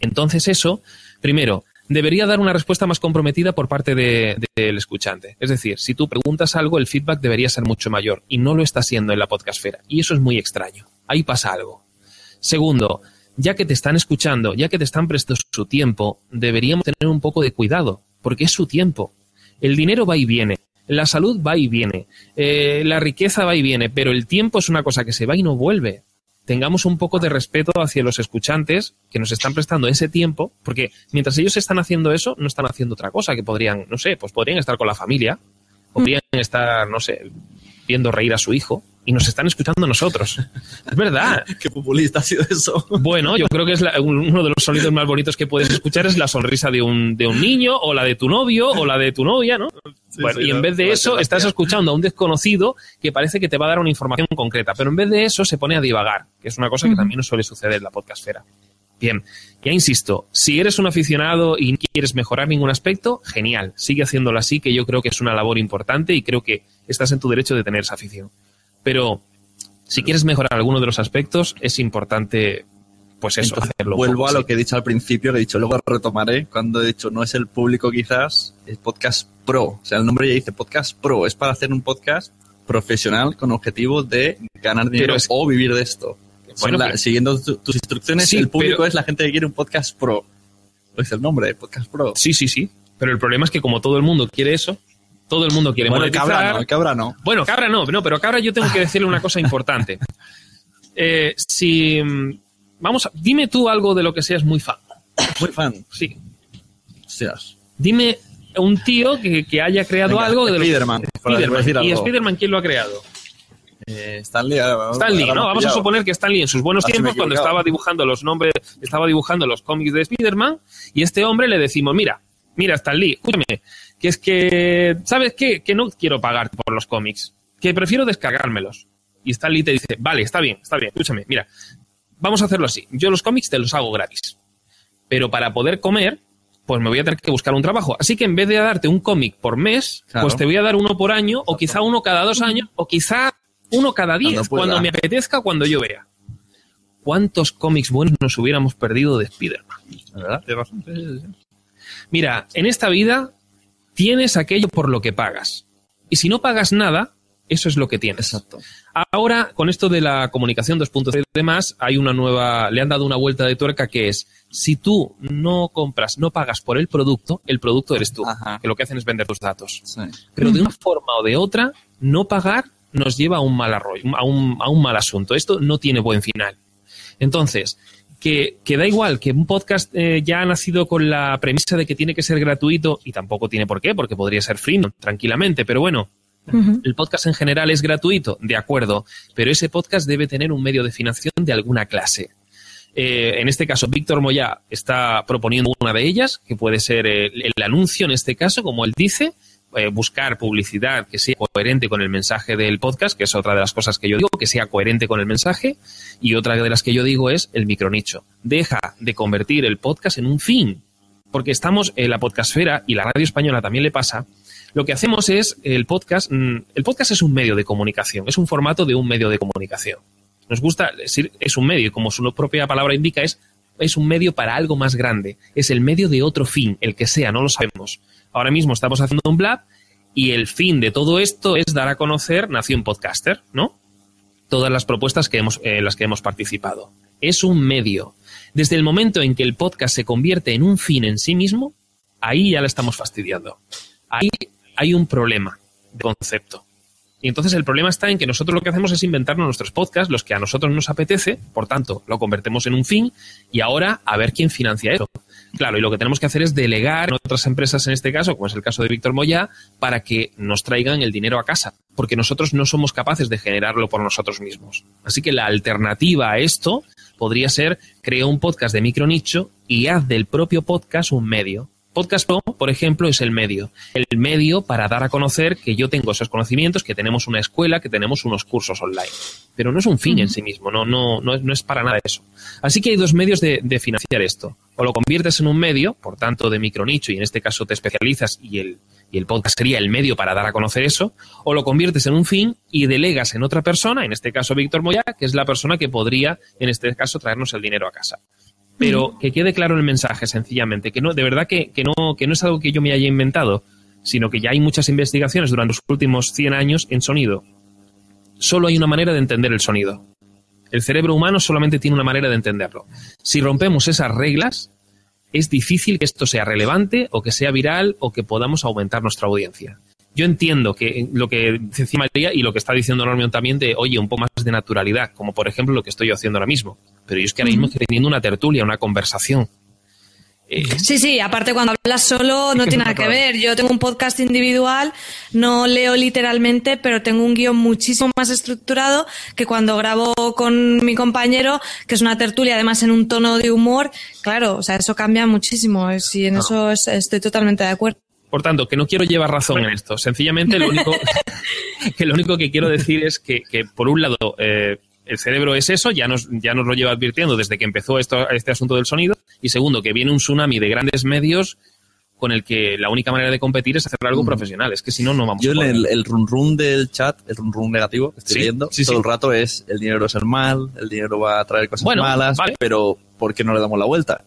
Entonces eso, primero, debería dar una respuesta más comprometida por parte del escuchante. Es decir, si tú preguntas algo, el feedback debería ser mucho mayor y no lo está siendo en la podcastfera. Y eso es muy extraño. Ahí pasa algo. Segundo, ya que te están escuchando, ya que te están prestando su tiempo, deberíamos tener un poco de cuidado, porque es su tiempo. El dinero va y viene, la salud va y viene, eh, la riqueza va y viene, pero el tiempo es una cosa que se va y no vuelve tengamos un poco de respeto hacia los escuchantes que nos están prestando ese tiempo, porque mientras ellos están haciendo eso, no están haciendo otra cosa, que podrían, no sé, pues podrían estar con la familia, podrían estar, no sé, viendo reír a su hijo, y nos están escuchando a nosotros. Es verdad. [LAUGHS] Qué populista ha sido eso. Bueno, yo creo que es uno de los sonidos más bonitos que puedes escuchar es la sonrisa de un, de un niño, o la de tu novio, o la de tu novia, ¿no? y en vez de eso, estás escuchando a un desconocido que parece que te va a dar una información concreta, pero en vez de eso se pone a divagar, que es una cosa que también nos suele suceder en la podcastfera. Bien, ya insisto, si eres un aficionado y no quieres mejorar ningún aspecto, genial, sigue haciéndolo así, que yo creo que es una labor importante y creo que estás en tu derecho de tener esa afición. Pero si quieres mejorar alguno de los aspectos, es importante pues eso, hacerlo. Vuelvo a lo que he dicho al principio, que he dicho, luego retomaré, cuando he dicho no es el público quizás, es podcast pro. O sea, el nombre ya dice podcast pro, es para hacer un podcast profesional con objetivo de ganar dinero o vivir de esto. siguiendo tus instrucciones, el público es la gente que quiere un podcast pro. Lo dice el nombre, podcast pro. Sí, sí, sí. Pero el problema es que como todo el mundo quiere eso, todo el mundo quiere bueno, Cabra no, cabra no. Bueno, cabra no, no, pero cabra yo tengo que decirle una cosa importante. [LAUGHS] Eh, si vamos, a, dime tú algo de lo que seas muy fan. Muy fan. Sí. Seas. Dime un tío que, que haya creado algo de Spiderman. ¿Y Spiderman quién lo ha creado? Eh, Stanley, Stanley ¿no? Vamos a suponer que Stanley en sus buenos tiempos, cuando estaba dibujando los nombres, estaba dibujando los cómics de Spiderman, y este hombre le decimos, mira, mira, Stanley, escúchame, que es que, ¿sabes qué? Que no quiero pagar por los cómics, que prefiero descargármelos. Y Stanley te dice, vale, está bien, está bien, escúchame, mira, vamos a hacerlo así, yo los cómics te los hago gratis, pero para poder comer, pues me voy a tener que buscar un trabajo. Así que en vez de darte un cómic por mes, pues te voy a dar uno por año, o quizá uno cada dos años, o quizá uno cada diez, cuando, me apetezca, cuando yo vea. ¿Cuántos cómics buenos nos hubiéramos perdido de Spider-Man? ¿Verdad? Mira, en esta vida tienes aquello por lo que pagas. Y si no pagas nada, eso es lo que tienes. Exacto. Ahora, con esto de la comunicación 2.0 y demás, hay una nueva, le han dado una vuelta de tuerca que es, si tú no compras, no pagas por el producto, el producto eres tú, que lo que hacen es vender tus datos. Pero de una forma o de otra, no pagar nos lleva a un mal arroyo, a un, a un mal asunto. Esto no tiene buen final. Entonces, que, que, da igual, que un podcast eh, ya ha nacido con la premisa de que tiene que ser gratuito, y tampoco tiene por qué, porque podría ser free, tranquilamente, pero bueno, el podcast en general es gratuito, de acuerdo, pero ese podcast debe tener un medio de financiación de alguna clase. Eh, en este caso, Víctor Moya está proponiendo una de ellas, que puede ser el, anuncio en este caso, como él dice, eh, buscar publicidad que sea coherente con el mensaje del podcast, que es otra de las cosas que yo digo, que sea coherente con el mensaje, y otra de las que yo digo es el micronicho. Deja de convertir el podcast en un fin, porque estamos en la podcastfera y la radio española también le pasa, lo que hacemos es el podcast. Mm, el podcast es un medio de comunicación, es un formato de un medio de comunicación. Nos gusta decir, es un medio, como su propia palabra indica, es, es un medio para algo más grande. Es el medio de otro fin, el que sea, no lo sabemos. Ahora mismo estamos haciendo un blab y el fin de todo esto es dar a conocer Nación Podcaster, ¿no? Todas las propuestas que hemos, en las que hemos participado. Es un medio. Desde el momento en que el podcast se convierte en un fin en sí mismo, ahí ya le estamos fastidiando. Ahí hay un problema de concepto. Y entonces el problema está en que nosotros lo que hacemos es inventarnos nuestros podcasts, los que a nosotros nos apetece, por tanto, lo convertimos en un fin y ahora a ver quién financia eso. Claro, y lo que tenemos que hacer es delegar en otras empresas, en este caso, como es el caso de Víctor Moya, para que nos traigan el dinero a casa, porque nosotros no somos capaces de generarlo por nosotros mismos. Así que la alternativa a esto podría ser crea un podcast de micro nicho y haz del propio podcast un medio Podcast Pro, por ejemplo, es el medio. El medio para dar a conocer que yo tengo esos conocimientos, que tenemos una escuela, que tenemos unos cursos online. Pero no es un fin en sí mismo, no, no, no, es, no es para nada eso. Así que hay dos medios de, de, financiar esto. O lo conviertes en un medio, por tanto, de micronicho, y en este caso te especializas y el, y el podcast sería el medio para dar a conocer eso, o lo conviertes en un fin y delegas en otra persona, en este caso Víctor Moya, que es la persona que podría, en este caso, traernos el dinero a casa. Pero que quede claro el mensaje, sencillamente, que no, de verdad que, que, no, que no es algo que yo me haya inventado, sino que ya hay muchas investigaciones durante los últimos 100 años en sonido. Solo hay una manera de entender el sonido. El cerebro humano solamente tiene una manera de entenderlo. Si rompemos esas reglas, es difícil que esto sea relevante o que sea viral o que podamos aumentar nuestra audiencia. Yo entiendo que lo que dice María y lo que está diciendo Normion también de, oye, un poco más de naturalidad, como por ejemplo lo que estoy yo haciendo ahora mismo. Pero yo es que ahora mismo estoy teniendo una tertulia, una conversación. Eh, sí, sí, aparte cuando hablas solo no tiene nada que ver. Yo tengo un podcast individual, no leo literalmente, pero tengo un guion muchísimo más estructurado que cuando grabo con mi compañero, que es una tertulia además en un tono de humor. Claro, o sea, eso cambia muchísimo. Y en eso estoy totalmente de acuerdo. Por tanto, que no quiero llevar razón en esto. Sencillamente, lo único [LAUGHS] [LAUGHS] que, lo único que quiero decir es que, que por un lado, eh, el cerebro es eso, ya nos, ya nos lo lleva advirtiendo desde que empezó esto, este asunto del sonido. Y segundo, que viene un tsunami de grandes medios con el que la única manera de competir es hacer algo profesional. Es que si no, no vamos Yo a el, el run run del chat, el run run negativo que estoy Sí, leyendo, sí, todo sí. el rato es el dinero es el mal, el dinero va a traer cosas Bueno, malas, vale. pero ¿por qué no le damos la vuelta?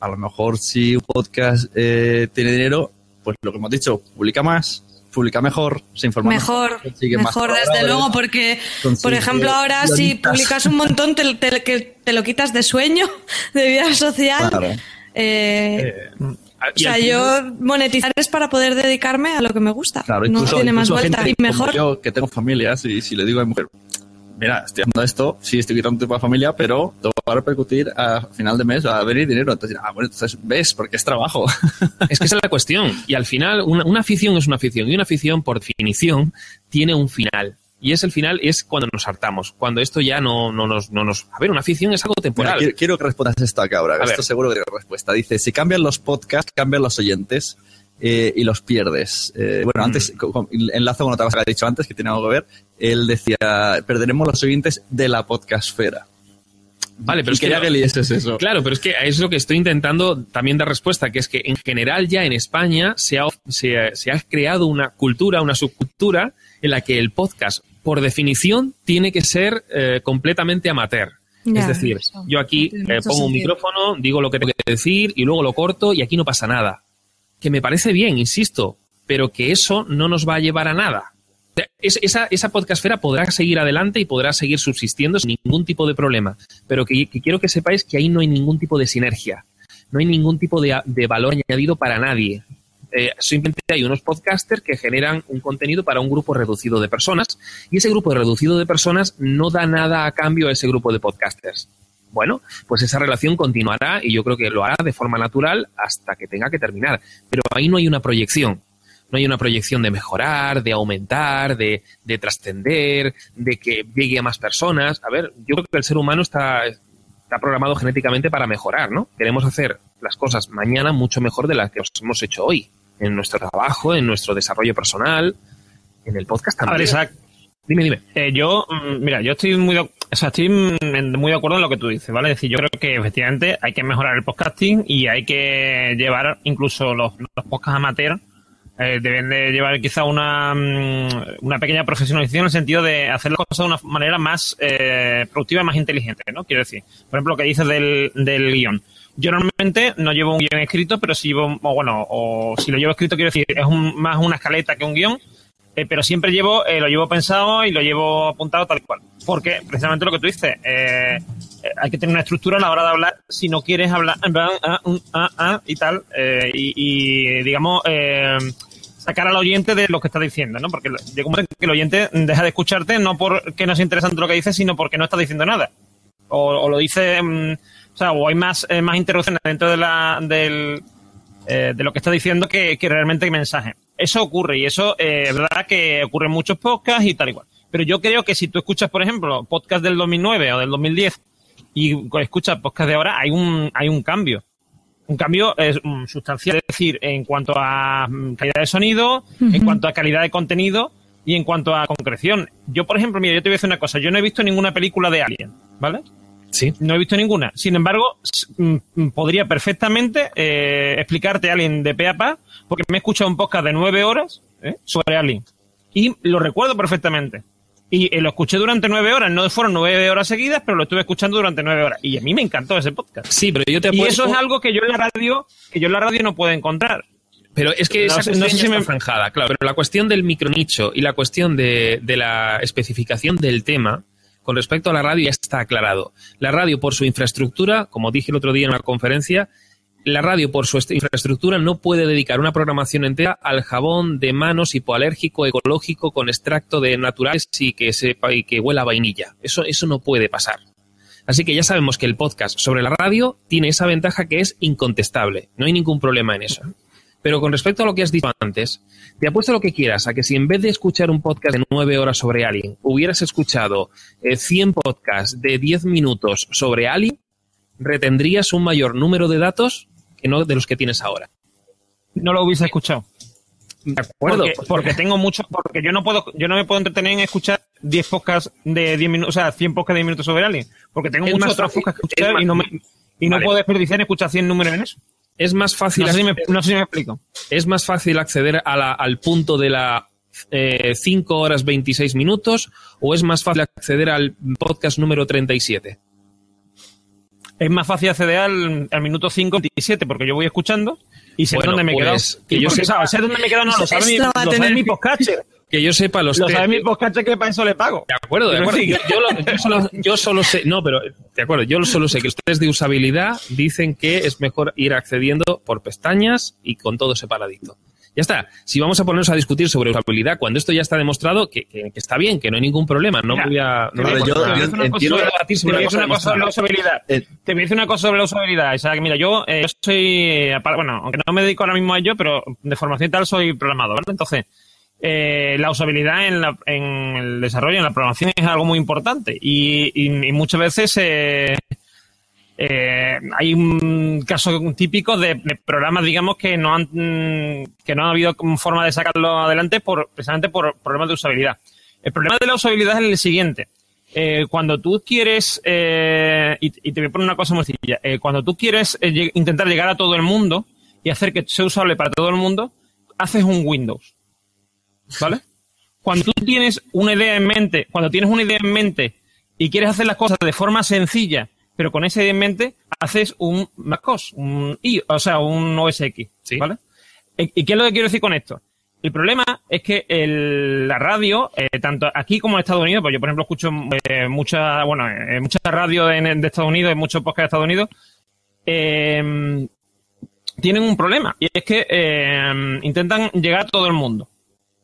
A lo mejor si un podcast eh, tiene dinero, pues lo que hemos dicho, publica más, publica mejor, se informa Mejor, consigue más mejor desde luego, porque, por ejemplo, ahora si publicas un montón, te, te- que te lo quitas de sueño, [LAUGHS] de vida social. Claro. Eh, o Y sea, yo monetizar es para poder dedicarme a lo que me gusta. Claro, no incluso, tiene más vuelta. gente Y mejor. como yo, que tengo familia, si, si le digo a mi mujer, mira, estoy haciendo esto, sí estoy quitando tiempo a la familia, pero te va a repercutir a final de mes, va a venir dinero. Entonces, ah, bueno, entonces ves, porque es trabajo. [LAUGHS] Es que esa es la cuestión. Y al final, una, una afición es una afición. Y una afición, por definición, tiene un final. Y es el final, es cuando nos hartamos. Cuando esto ya no, no, nos, no nos. A ver, una afición es algo Mira, temporal. quiero, quiero que respondas esto acá ahora. Esto ver. seguro que tiene respuesta. Dice, si cambian los podcasts, cambian los oyentes eh, y los pierdes. Eh, bueno, antes, Mm. con- enlazo con otra cosa que ha dicho antes, que tiene algo que ver. Él decía, perderemos los oyentes de la podcastfera. Vale, pero Y es que, quería que eso. Claro, pero es que es lo que estoy intentando también dar respuesta, que es que en general ya en España se ha, se ha- se ha creado una cultura, una subcultura en la que el podcast, por definición, tiene que ser eh, completamente amateur. Ya, es decir, eso. yo aquí eh, pongo un micrófono, digo lo que tengo que decir y luego lo corto y aquí no pasa nada. Que me parece bien, insisto, pero que eso no nos va a llevar a nada. Esa, esa podcastfera podrá seguir adelante y podrá seguir subsistiendo sin ningún tipo de problema. Pero que, que quiero que sepáis que ahí no hay ningún tipo de sinergia. No hay ningún tipo de, de valor añadido para nadie. Eh, simplemente hay unos podcasters que generan un contenido para un grupo reducido de personas y ese grupo reducido de personas no da nada a cambio a ese grupo de podcasters. Bueno, pues esa relación continuará y yo creo que lo hará de forma natural hasta que tenga que terminar. Pero ahí no hay una proyección. No hay una proyección de mejorar, de aumentar, de, de trascender, de que llegue a más personas. A ver, yo creo que el ser humano está, programado genéticamente para mejorar, ¿no? Queremos hacer las cosas mañana mucho mejor de las que os hemos hecho hoy. En nuestro trabajo, en nuestro desarrollo personal, en el podcast A también. ver, Isaac, Dime, dime. eh, yo, mm, mira, yo estoy muy de, o sea, estoy mm, muy de acuerdo en lo que tú dices, ¿vale? Es decir, yo creo que efectivamente hay que mejorar el podcasting y hay que llevar incluso los, los podcasts amateur eh, deben de llevar quizá una, mm, una pequeña profesionalización en el sentido de hacer las cosas de una manera más eh, productiva más inteligente, ¿no? Quiero decir, por ejemplo, lo que dices del, del guion. Yo normalmente no llevo un guion escrito, pero si llevo, o bueno, o si lo llevo escrito, quiero decir, es un- más una escaleta que un guion, eh, pero siempre llevo, eh, lo llevo pensado y lo llevo apuntado tal cual. Porque precisamente lo que tú dices, eh, eh, hay que tener una estructura a la hora de hablar si no quieres hablar ah, ah, ah, y tal, y, y, digamos, sacar al oyente de lo que está diciendo, ¿no? Porque llega un que el oyente deja de escucharte no porque no es interesante lo que dices, sino porque no está diciendo nada. O, o lo dice, mm, o sea, o hay más, más interrupciones dentro de la, del, de lo que está diciendo que, que realmente el mensaje. Eso ocurre y eso eh, es verdad que ocurre en muchos podcasts y tal igual. Pero yo creo que si tú escuchas, por ejemplo, podcast del 2009 o del 2010 y escuchas podcast de ahora, hay un, hay un cambio. Un cambio es mm, sustancial, es decir, en cuanto a mm, calidad de sonido, en cuanto a calidad de contenido y en cuanto a concreción. Yo, por ejemplo, mira, yo te voy a decir una cosa. Yo no he visto ninguna película de Alien, ¿vale? Sí. No he visto ninguna. Sin embargo, s- mm, podría perfectamente eh, explicarte Alien de pe a pa, porque me he escuchado un podcast de nueve horas ¿eh? sobre Alien. Y lo recuerdo perfectamente. Y eh, lo escuché durante nueve horas. No fueron nueve horas seguidas, pero lo estuve escuchando durante nueve horas. Y a mí me encantó ese podcast. Sí, pero yo te Y eso es algo que yo en la radio, que yo en la radio no puedo encontrar. Pero es que No esa cuestión no sé si está me- zanjada, claro. Pero la cuestión del micronicho y la cuestión de, de la especificación del tema, con respecto a la radio, ya está aclarado. La radio, por su infraestructura, como dije el otro día en una conferencia, la radio, por su est- infraestructura, no puede dedicar una programación entera al jabón de manos hipoalérgico ecológico con extracto de naturales y que sepa y que huela vainilla. Eso, eso no puede pasar. Así que ya sabemos que el podcast sobre la radio tiene esa ventaja que es incontestable. No hay ningún problema en eso. Pero con respecto a lo que has dicho antes, te apuesto lo que quieras a que si en vez de escuchar un podcast de nueve horas sobre Alien, hubieras escuchado eh, 100 podcasts de 10 minutos sobre Alien, retendrías un mayor número de datos que no de los que tienes ahora. No lo hubiese escuchado. De acuerdo. Porque, porque tengo mucho, porque yo no puedo, yo no me puedo entretener en escuchar 10 podcasts de 10 minutos, o sea, 100 podcasts de 10 minutos sobre Alien. Porque tengo muchos otros fácil- podcasts que es escuchar y no me, y no puedo desperdiciar en escuchar 100 números en eso. Es más fácil No sé si me, no sé si me explico. es más fácil acceder a la- al punto de la eh, 5 horas 26 minutos o es más fácil acceder al podcast número 37? Es más fácil acceder al, al minuto 5 27 porque yo voy escuchando y sé Bueno, dónde me pues, quedado. que Y yo ¿sabes? sé dónde me he quedado, no lo sabe mi, Esto va a lo sabe tener mi podcatcher. Que yo sepa los Lo sabe mi podcatcher que para eso le pago. De acuerdo, de acuerdo. sí. Yo, yo lo- yo solo, yo solo sé, no, pero de acuerdo, yo solo sé que los test de usabilidad dicen que es mejor ir accediendo por pestañas y con todo separadito. Ya está. Si vamos a ponernos a discutir sobre usabilidad, cuando esto ya está demostrado, que, que- que está bien, que no hay ningún problema, no voy a. No Te voy a entiendo- te voy a debatir sobre que una cosa sobre la usabilidad. Eh, Te voy a decir una cosa sobre la usabilidad. Isaac. Mira, yo, eh, yo soy, eh, apar- bueno, aunque no me dedico ahora mismo a ello, pero de formación y tal soy programador, ¿vale? Entonces, eh, la usabilidad en, la- en el desarrollo, en la programación es algo muy importante y, muchas veces eh, eh, hay un caso típico de, programas, digamos, que no han que no ha habido forma de sacarlo adelante por precisamente por problemas de usabilidad. El problema de la usabilidad es el siguiente. Eh, cuando tú quieres, eh, y, te voy a poner una cosa muy sencilla, cuando tú quieres intentar llegar a todo el mundo y hacer que sea usable para todo el mundo, haces un Windows. ¿Vale? Cuando tú tienes una idea en mente, cuando tienes una idea en mente y quieres hacer las cosas de forma sencilla, pero con esa idea en mente, haces un MacOS, un I, o sea, un OS X, Sí. ¿vale? ¿Y qué es lo que quiero decir con esto? El problema es que el- la radio, eh, tanto aquí como en Estados Unidos, pues yo por ejemplo escucho eh, mucha, bueno, eh, mucha radio de, de Estados Unidos, muchos podcasts de Estados Unidos, eh, tienen un problema y es que eh, intentan llegar a todo el mundo.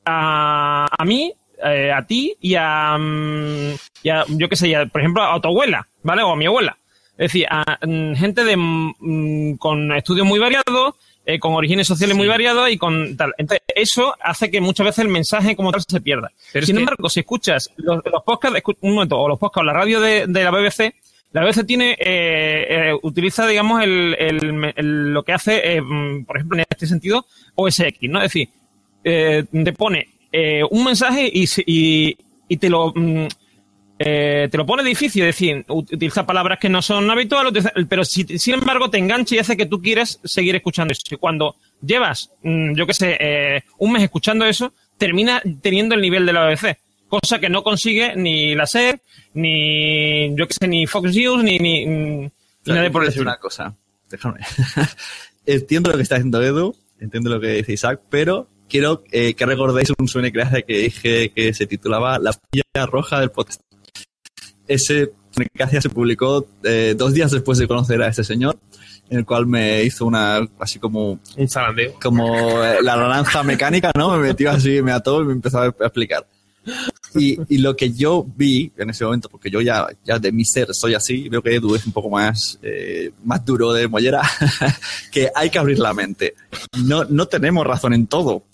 A, a mí, eh, a ti y a, mm, y a, yo qué sé, y a, por ejemplo, a tu abuela, ¿vale? O a mi abuela. Es decir, a mm, gente de, mm, con estudios muy variados, eh, con orígenes sociales muy variados y con tal. Entonces, eso hace que muchas veces el mensaje como tal se pierda. Pero Sin que- embargo, si escuchas los, los podcasts, escu- un momento, o los podcasts o la radio de, de la BBC, la BBC tiene, eh, eh, utiliza, digamos, el, el- el- lo que hace, eh, por ejemplo, en este sentido, OSX, ¿no? Es decir, eh, te pone eh, un mensaje y, y, y te lo mm, eh, te lo pone difícil, es decir, ut- utiliza palabras que no son habituales, pero si, sin embargo te engancha y hace que tú quieras seguir escuchando eso. Y cuando llevas, mm, yo qué sé, eh, un mes escuchando eso, termina teniendo el nivel de la BBC, cosa que no consigue ni la SER, ni, yo qué sé, ni Fox News, ni, ni, mm, ni yo por decir una cosa. Déjame. [LAUGHS] entiendo lo que está haciendo Edu, entiendo lo que dice Isaac, pero quiero eh, que recordéis un sueño que dije que se titulaba La pilla roja del podcast. Ese Sueño se publicó eh, dos días después de conocer a este señor, en el cual me hizo una, así como, Un zalandeo. como eh, la naranja mecánica, ¿no? Me metió así, me ató y me empezó a explicar. Y, y lo que yo vi en ese momento, porque yo ya, ya de mi ser soy así, veo que Edu es un poco más, eh, más duro de mollera, [LAUGHS] que hay que abrir la mente. No, no tenemos razón en todo.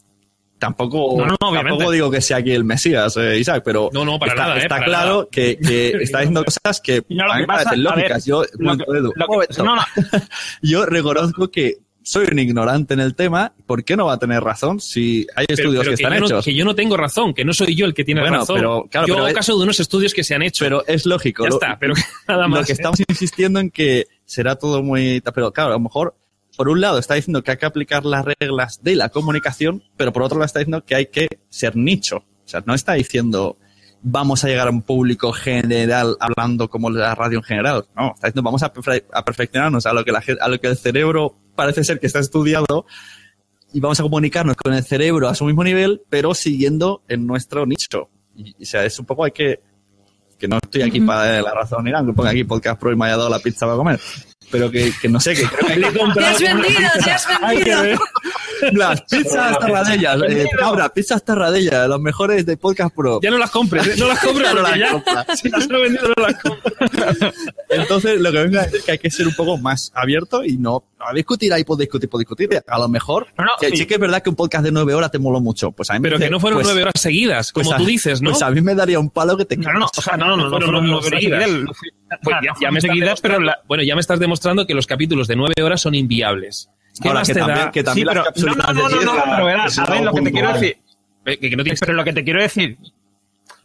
Tampoco, tampoco digo que sea aquí el Mesías, eh, Isaac, pero no, no, para está, nada, eh, está para claro nada. que, que está diciendo cosas que [LAUGHS] No, lo a mí que pasa- ver, lógicas. Yo, lo que- lo que- [LAUGHS] reconozco que soy un ignorante en el tema. ¿Por qué no va a tener razón si hay Pero- estudios pero que están hechos? que yo no tengo razón, que no soy yo el que tiene Bueno, razón. pero, claro, yo pero hago es- caso de unos estudios que se han hecho. Pero es lógico. ya lo- está, pero [LAUGHS] nada más. Lo que estamos insistiendo en que será todo muy... Pero claro, a lo mejor, por un lado está diciendo que hay que aplicar las reglas de la comunicación, pero por otro lado está diciendo que hay que ser nicho. O sea, no está diciendo vamos a llegar a un público general hablando como la radio en general. No, está diciendo vamos a, perfe- a perfeccionarnos a lo que la a lo que el cerebro parece ser que está estudiado y vamos a comunicarnos con el cerebro a su mismo nivel, pero siguiendo en nuestro nicho. Y, o sea, es un poco hay que que no estoy aquí para darle la razón ni nada, que ponga aquí podcast pro y me haya dado la pizza para comer. Pero que, que no sé, que creo que hay que ¡Te has vendido! ¡Te has vendido! las pizzas tarradellas, eh, cabra, pizzas tarradellas, los mejores de podcast pro. Ya no las compres, ¿eh? no las compres. Ya no las ya- compras. [LAUGHS] Si no se lo he vendido, no las compres. Entonces, lo que vengo a decir es que hay que ser un poco más abierto y no, no discutir ahí por discutir, por discutir. A lo mejor, No, no, que sí. sí que es verdad que un podcast de nueve horas te moló mucho. Pues a mí me Pero que no fueron pues- nueve horas seguidas, como pues a- tú dices, ¿no? Pues a mí me daría un palo que te No, no, no, [LAUGHS] o sea, no, no, no, no Fueron nueve horas seguidas. Pues ya, me estás seguidas, pero la, Bueno, ya me estás demostrando que los capítulos de nueve horas son inviables. ¿Qué Ahora más que te también, da? que también Sí, pero- las cápsulas no, no, no, no, no, pero verás, a ver, lo que te quiero decir, Que, que no tienes Pero lo que te quiero decir,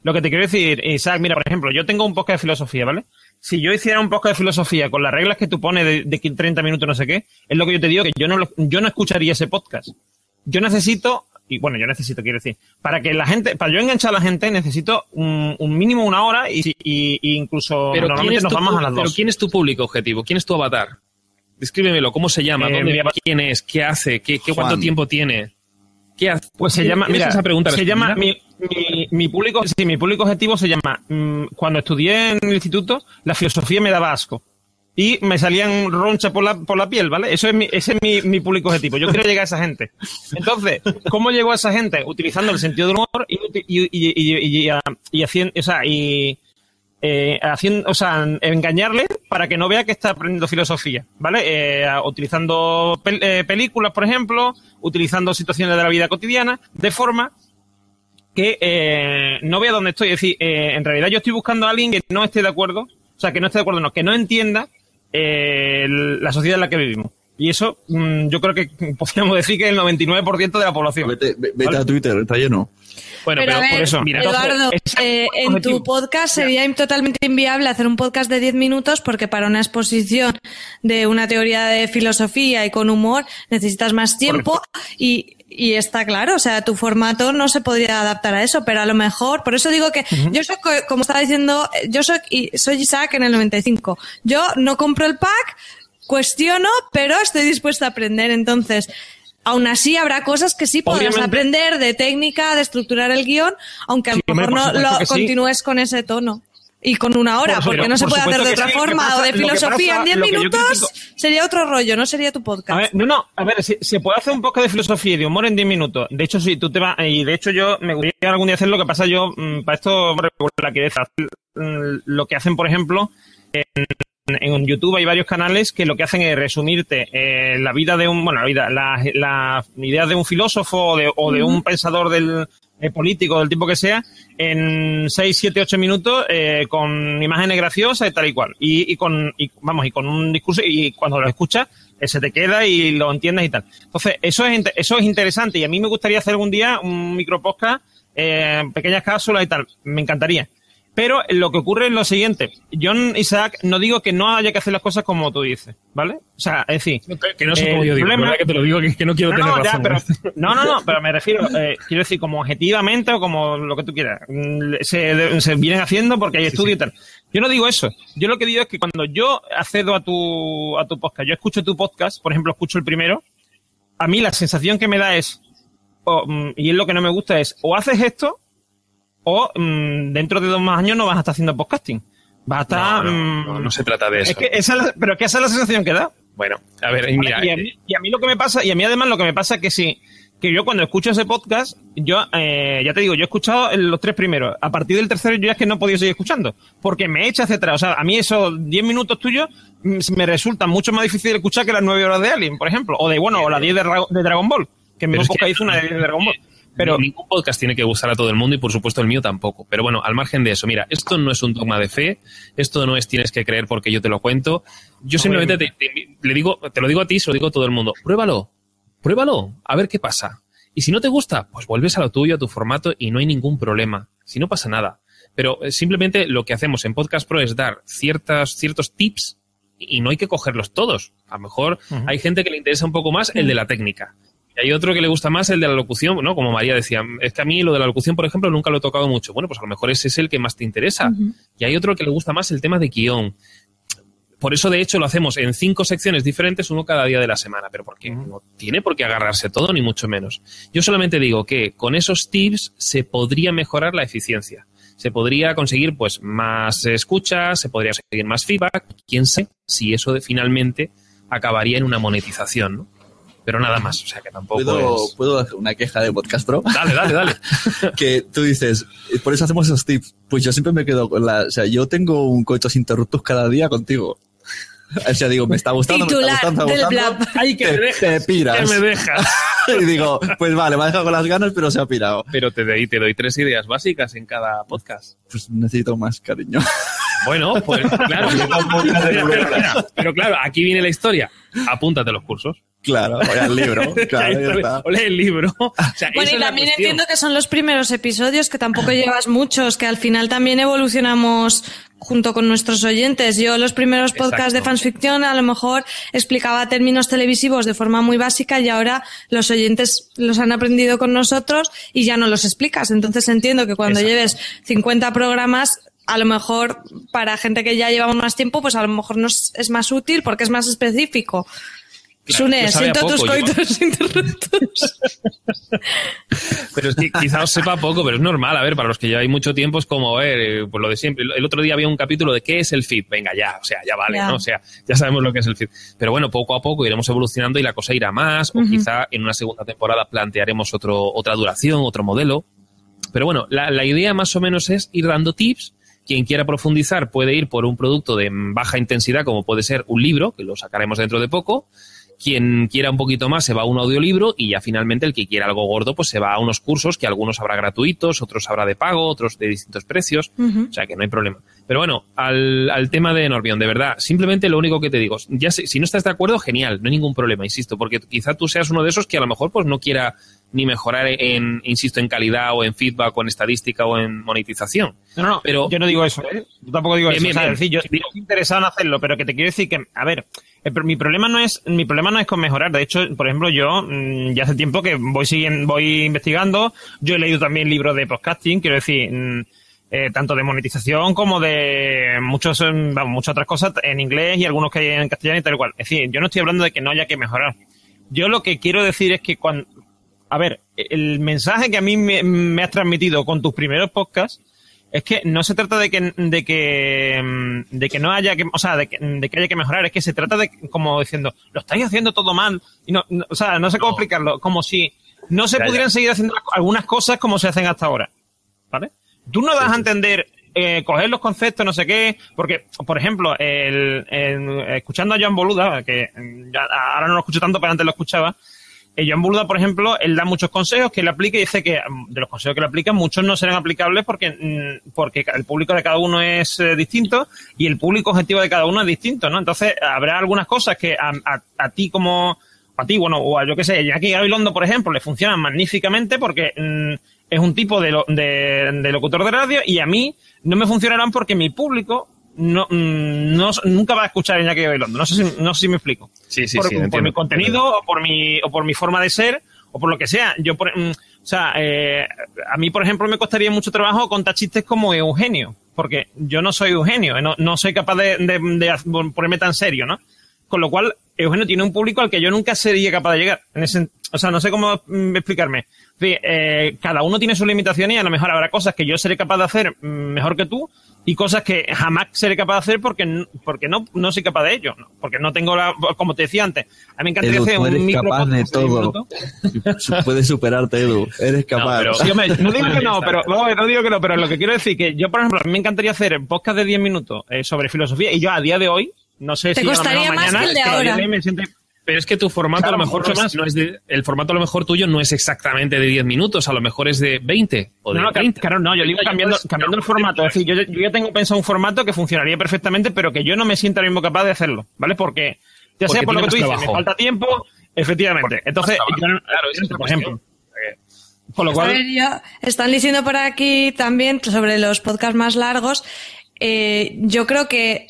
lo que te quiero decir, Isaac, mira, por ejemplo, yo tengo un podcast de filosofía, ¿vale? Si yo hiciera un podcast de filosofía con las reglas que tú pones de, de 30 minutos, no sé qué, es lo que yo te digo, que yo no, lo- yo no escucharía ese podcast. Yo necesito, y bueno, yo necesito, quiero decir, para que la gente, para yo enganchar a la gente, necesito un, un mínimo una hora y, y- y incluso Pero, ¿quién normalmente nos vamos a las pero dos. ¿quién es tu público objetivo? ¿Quién es tu avatar? Descríbemelo, ¿cómo se llama? Eh, ¿Dónde, ¿Quién es? ¿Qué hace? ¿Qué, qué, ¿Cuánto tiempo tiene? ¿Qué hace? Pues se ¿Tienes- llama, mira, esa pregunta se llama, mi, mi público, sí, mi público objetivo se llama, mm, cuando estudié en el instituto, la filosofía me daba asco. Y me salían ronchas por la, por la piel, ¿vale? Eso es mi, ese es mi, mi público objetivo. Yo quiero llegar a esa gente. Entonces, ¿cómo llego a esa gente? Utilizando el sentido del humor y, y, y, y, y, y haciendo, o sea, y, eh, haciendo, o sea, engañarle para que no vea que está aprendiendo filosofía, ¿vale? Eh, utilizando eh, películas, por ejemplo, utilizando situaciones de la vida cotidiana, de forma que eh, no vea dónde estoy. Es decir, eh, en realidad yo estoy buscando a alguien que no esté de acuerdo, o sea, que no esté de acuerdo, no, que no entienda eh, la sociedad en la que vivimos. Y eso, mm, yo creo que [LAUGHS] podríamos decir que el 99% de la población. Vete, ve- vete ¿Vale? a Twitter, está lleno. Bueno, Pero, pero, a ver, por eso, mira, Eduardo, eh, en tu podcast sería totalmente inviable hacer un podcast de 10 minutos porque para una exposición de una teoría de filosofía y con humor necesitas más tiempo y, y está claro, o sea, tu formato no se podría adaptar a eso, pero a lo mejor, por eso digo que yo soy, co- como estaba diciendo, eh, yo soy, y soy Isaac en el 95. Yo no compro el pack, cuestiono, pero estoy dispuesta a aprender, entonces... Aún así habrá cosas que sí podrás Obviamente. aprender de técnica, de estructurar el guion, aunque a lo Sí, mejor no lo sí. continúes con ese tono. Y con una hora, Por porque no se puede hacer de otra sí. Forma. pasa- o de filosofía pasa- en 10 lo que yo minutos sería otro rollo, no sería tu podcast. A ver, no, no, a ver, se, se puede hacer un podcast de filosofía y de humor en 10 minutos. De hecho, sí, tú te vas, y de hecho yo me gustaría algún día hacer lo que pasa yo, mm, para esto, la que hacer mm, lo que hacen, por ejemplo, en, en YouTube hay varios canales que lo que hacen es resumirte eh, la vida de un, bueno, la vida, las la ideas de un filósofo o de, o de un pensador del eh, político, del tipo que sea, en 6, 7, 8 minutos, eh, con imágenes graciosas y tal y cual. Y, y con, y, vamos, y con un discurso, y cuando lo escuchas, eh, se te queda y lo entiendes y tal. Entonces, eso es, eso es interesante y a mí me gustaría hacer algún día un micropodcast, eh, pequeñas cápsulas y tal. Me encantaría. Pero lo que ocurre es lo siguiente. John Isaac, no digo que no haya que hacer las cosas como tú dices, ¿vale? O sea, es decir... que no sé eh, cómo yo digo, problema- ¿verdad? que te lo digo, que, que no quiero no, tener no, ya, razón. pero- [LAUGHS] no, no, no, pero me refiero, eh, quiero decir, como objetivamente o como lo que tú quieras. Mm, Se, se vienen haciendo porque hay estudios y tal. Yo no digo eso. Yo lo que digo es que cuando yo accedo a tu, a tu podcast, yo escucho tu podcast, por ejemplo, escucho el primero, a mí la sensación que me da es, o, mm, y es lo que no me gusta, es o haces esto o mm, dentro de dos más años no vas a estar haciendo podcasting. Vas a estar... No, no, mm, no, no se trata de eso. es que esa es la- pero que esa es la sensación que da. Bueno, a ver, y mira, y, a mí, y a mí lo que me pasa, y a mí además lo que me pasa es que sí, que yo cuando escucho ese podcast, yo, eh, ya te digo, yo he escuchado los tres primeros. A partir del tercero yo ya es que no he podido seguir escuchando, porque me echa hacia atrás. O sea, a mí esos 10 minutos tuyos mm, me resultan mucho más difícil de escuchar que las 9 horas de Alien, por ejemplo, o de, bueno, o las 10 de, Ra- de Dragon Ball, que mi podcast hizo una de 10 de Dragon Ball. Pero ningún podcast tiene que gustar a todo el mundo y por supuesto el mío tampoco. Pero bueno, al margen de eso, mira, esto no es un dogma de fe, esto no es tienes que creer porque yo te lo cuento. Yo simplemente te, le digo, te lo digo a ti, se lo digo a todo el mundo. Pruébalo, pruébalo, a ver qué pasa. Y si no te gusta, pues vuelves a lo tuyo, a tu formato y no hay ningún problema. Si no pasa nada. Pero eh, simplemente lo que hacemos en Podcast Pro es dar ciertas, ciertos tips y no hay que cogerlos todos. A lo mejor hay gente que le interesa un poco más el de la técnica. Y hay otro que le gusta más el de la locución, ¿no? Como María decía, es que a mí lo de la locución, por ejemplo, nunca lo he tocado mucho. Bueno, pues a lo mejor ese es el que más te interesa. Y hay otro que le gusta más el tema de guion. Por eso, de hecho, lo hacemos en cinco secciones diferentes, uno cada día de la semana. Pero porque no tiene por qué agarrarse todo, ni mucho menos. Yo solamente digo que con esos tips se podría mejorar la eficiencia. Se podría conseguir, pues, más escuchas, se podría conseguir más feedback. Quién sabe si eso de, finalmente acabaría en una monetización, ¿no? Pero nada más. O sea que tampoco ¿Puedo, es... ¿Puedo hacer una queja de Podcast Pro? Dale, dale, dale. [LAUGHS] que tú dices, por eso hacemos esos tips. Pues yo siempre me quedo con la. O sea, yo tengo un coitos interruptos cada día contigo. O sea, digo, me está gustando, me está gustando, me está gustando. Ay, que te, me dejas, te piras. Que me dejas. [LAUGHS] y digo, pues vale, me ha dejado con las ganas, pero se ha pirado. Pero te doy, te doy tres ideas básicas en cada podcast. Pues necesito más cariño. [LAUGHS] Bueno, pues [LAUGHS] claro. pero claro, aquí viene la historia. Apúntate los cursos. Claro, o el libro. [LAUGHS] Claro, o lee el libro. O sea, bueno, y también entiendo que son los primeros episodios, que tampoco llevas muchos, que al final también evolucionamos junto con nuestros oyentes. Yo los primeros podcasts de fansficción a lo mejor explicaba términos televisivos de forma muy básica y ahora los oyentes los han aprendido con nosotros y ya no los explicas. Entonces entiendo que cuando Exacto. lleves 50 programas a lo mejor para gente que ya llevamos más tiempo, pues a lo mejor nos es más útil porque es más específico. Claro, Sune, siento poco, tus coitos yo... [LAUGHS] interruptos. pero es que quizás os sepa poco, pero es normal. A ver, para los que lleváis mucho tiempo es como, a ver, eh, pues lo de siempre. El otro día había un capítulo de qué es el feed. Venga, ya, o sea, ya vale. ¿no? O sea, ya sabemos lo que es el feed. Pero bueno, poco a poco iremos evolucionando y la cosa irá más, uh -huh. o quizá en una segunda temporada plantearemos otro, otra duración, otro modelo. Pero bueno, la, la idea más o menos es ir dando tips quien quiera profundizar puede ir por un producto de baja intensidad, como puede ser un libro, que lo sacaremos dentro de poco. Quien quiera un poquito más se va a un audiolibro y ya finalmente el que quiera algo gordo pues se va a unos cursos que algunos habrá gratuitos, otros habrá de pago, otros de distintos precios, uh -huh. o sea que no hay problema. Pero bueno, al, al tema de Norbion, de verdad, simplemente lo único que te digo, ya si, si no estás de acuerdo, genial, no hay ningún problema, insisto, porque quizá tú seas uno de esos que a lo mejor pues no quiera ni mejorar en, insisto, en calidad o en feedback o en estadística o en monetización. No, no, pero yo no digo eso, ¿eh? Yo tampoco digo bien, eso. Bien, o sea, bien. Decir, yo estoy interesado en hacerlo, pero que te quiero decir que, a ver, mi problema no es, mi problema no es con mejorar. De hecho, por ejemplo, yo mmm, ya hace tiempo que voy siguiendo, voy investigando. Yo he leído también libros de podcasting, quiero decir, mmm, eh, tanto de monetización como de muchos, vamos, muchas otras cosas en inglés y algunos que hay en castellano y tal cual. Es decir, yo no estoy hablando de que no haya que mejorar. Yo lo que quiero decir es que cuando, a ver, el mensaje que a mí me, me has transmitido con tus primeros podcasts es que no se trata de que, de que, de que no haya que, o sea, de que, de que haya que mejorar, es que se trata de, como diciendo, lo estáis haciendo todo mal, y no, no o sea, no sé cómo no. explicarlo, como si no se ya, pudieran ya. seguir haciendo algunas cosas como se hacen hasta ahora, ¿vale? Tú no das sí. a entender eh, coger los conceptos, no sé qué, porque, por ejemplo, el, el, escuchando a Joan Boluda, que ya, ahora no lo escucho tanto, pero antes lo escuchaba, Joan Boluda, por ejemplo, él da muchos consejos que él aplica y dice que de los consejos que le aplica muchos no serán aplicables porque, mm, porque el público de cada uno es eh, distinto y el público objetivo de cada uno es distinto, ¿no? Entonces, habrá algunas cosas que a, a, a ti como, a ti, bueno, o a yo qué sé, Jackie Gabilondo, por ejemplo, le funcionan magníficamente porque mm, es un tipo de, lo, de, de locutor de radio y a mí no me funcionarán porque mi público no, mm, no, nunca va a escuchar en Jackie Bailando. No sé si, no sé si me explico. Sí, sí, por, sí. Por entiendo. mi contenido o por mi, o por mi forma de ser o por lo que sea. Yo, por, mm, o sea, eh, a mí, por ejemplo, me costaría mucho trabajo contar chistes como Eugenio, porque yo no soy Eugenio, no, no soy capaz de, de, de, ponerme tan serio, ¿no? Con lo cual, Eugenio tiene un público al que yo nunca sería capaz de llegar. En ese, o sea, no sé cómo mm, explicarme. Sí, eh, cada uno tiene sus limitaciones y a lo mejor habrá cosas que yo seré capaz de hacer mejor que tú y cosas que jamás seré capaz de hacer porque, porque no, no soy capaz de ello. ¿no? Porque no tengo la, como te decía antes, a mí me encantaría hacer tú eres un micro capaz de todo. Puedes superarte, Edu. Eres capaz. No, pero, yo me, no digo que no, pero no, no, digo que no, pero lo que quiero decir que yo, por ejemplo, a mí me encantaría hacer podcast de 10 minutos eh, sobre filosofía y yo a día de hoy, no sé ¿Te si costaría a lo mejor más mañana, que el de ahora? Me siente, Pero es que tu formato a lo mejor no es, no es de, el formato a lo mejor tuyo no es exactamente de 10 minutos, a lo mejor es de 20 o de no, no, 30. Claro, no, yo le iba cambiando, cambiando el formato. Es decir, yo, yo ya tengo pensado un formato que funcionaría perfectamente, pero que yo no me siento ahora mismo capaz de hacerlo, ¿vale? Porque, ya Porque sea por lo que tú dices, me falta tiempo, efectivamente. Entonces. Claro, es por ejemplo. Con lo A cual, ver, yo- están diciendo por aquí también sobre los podcasts más largos. eh, yo creo que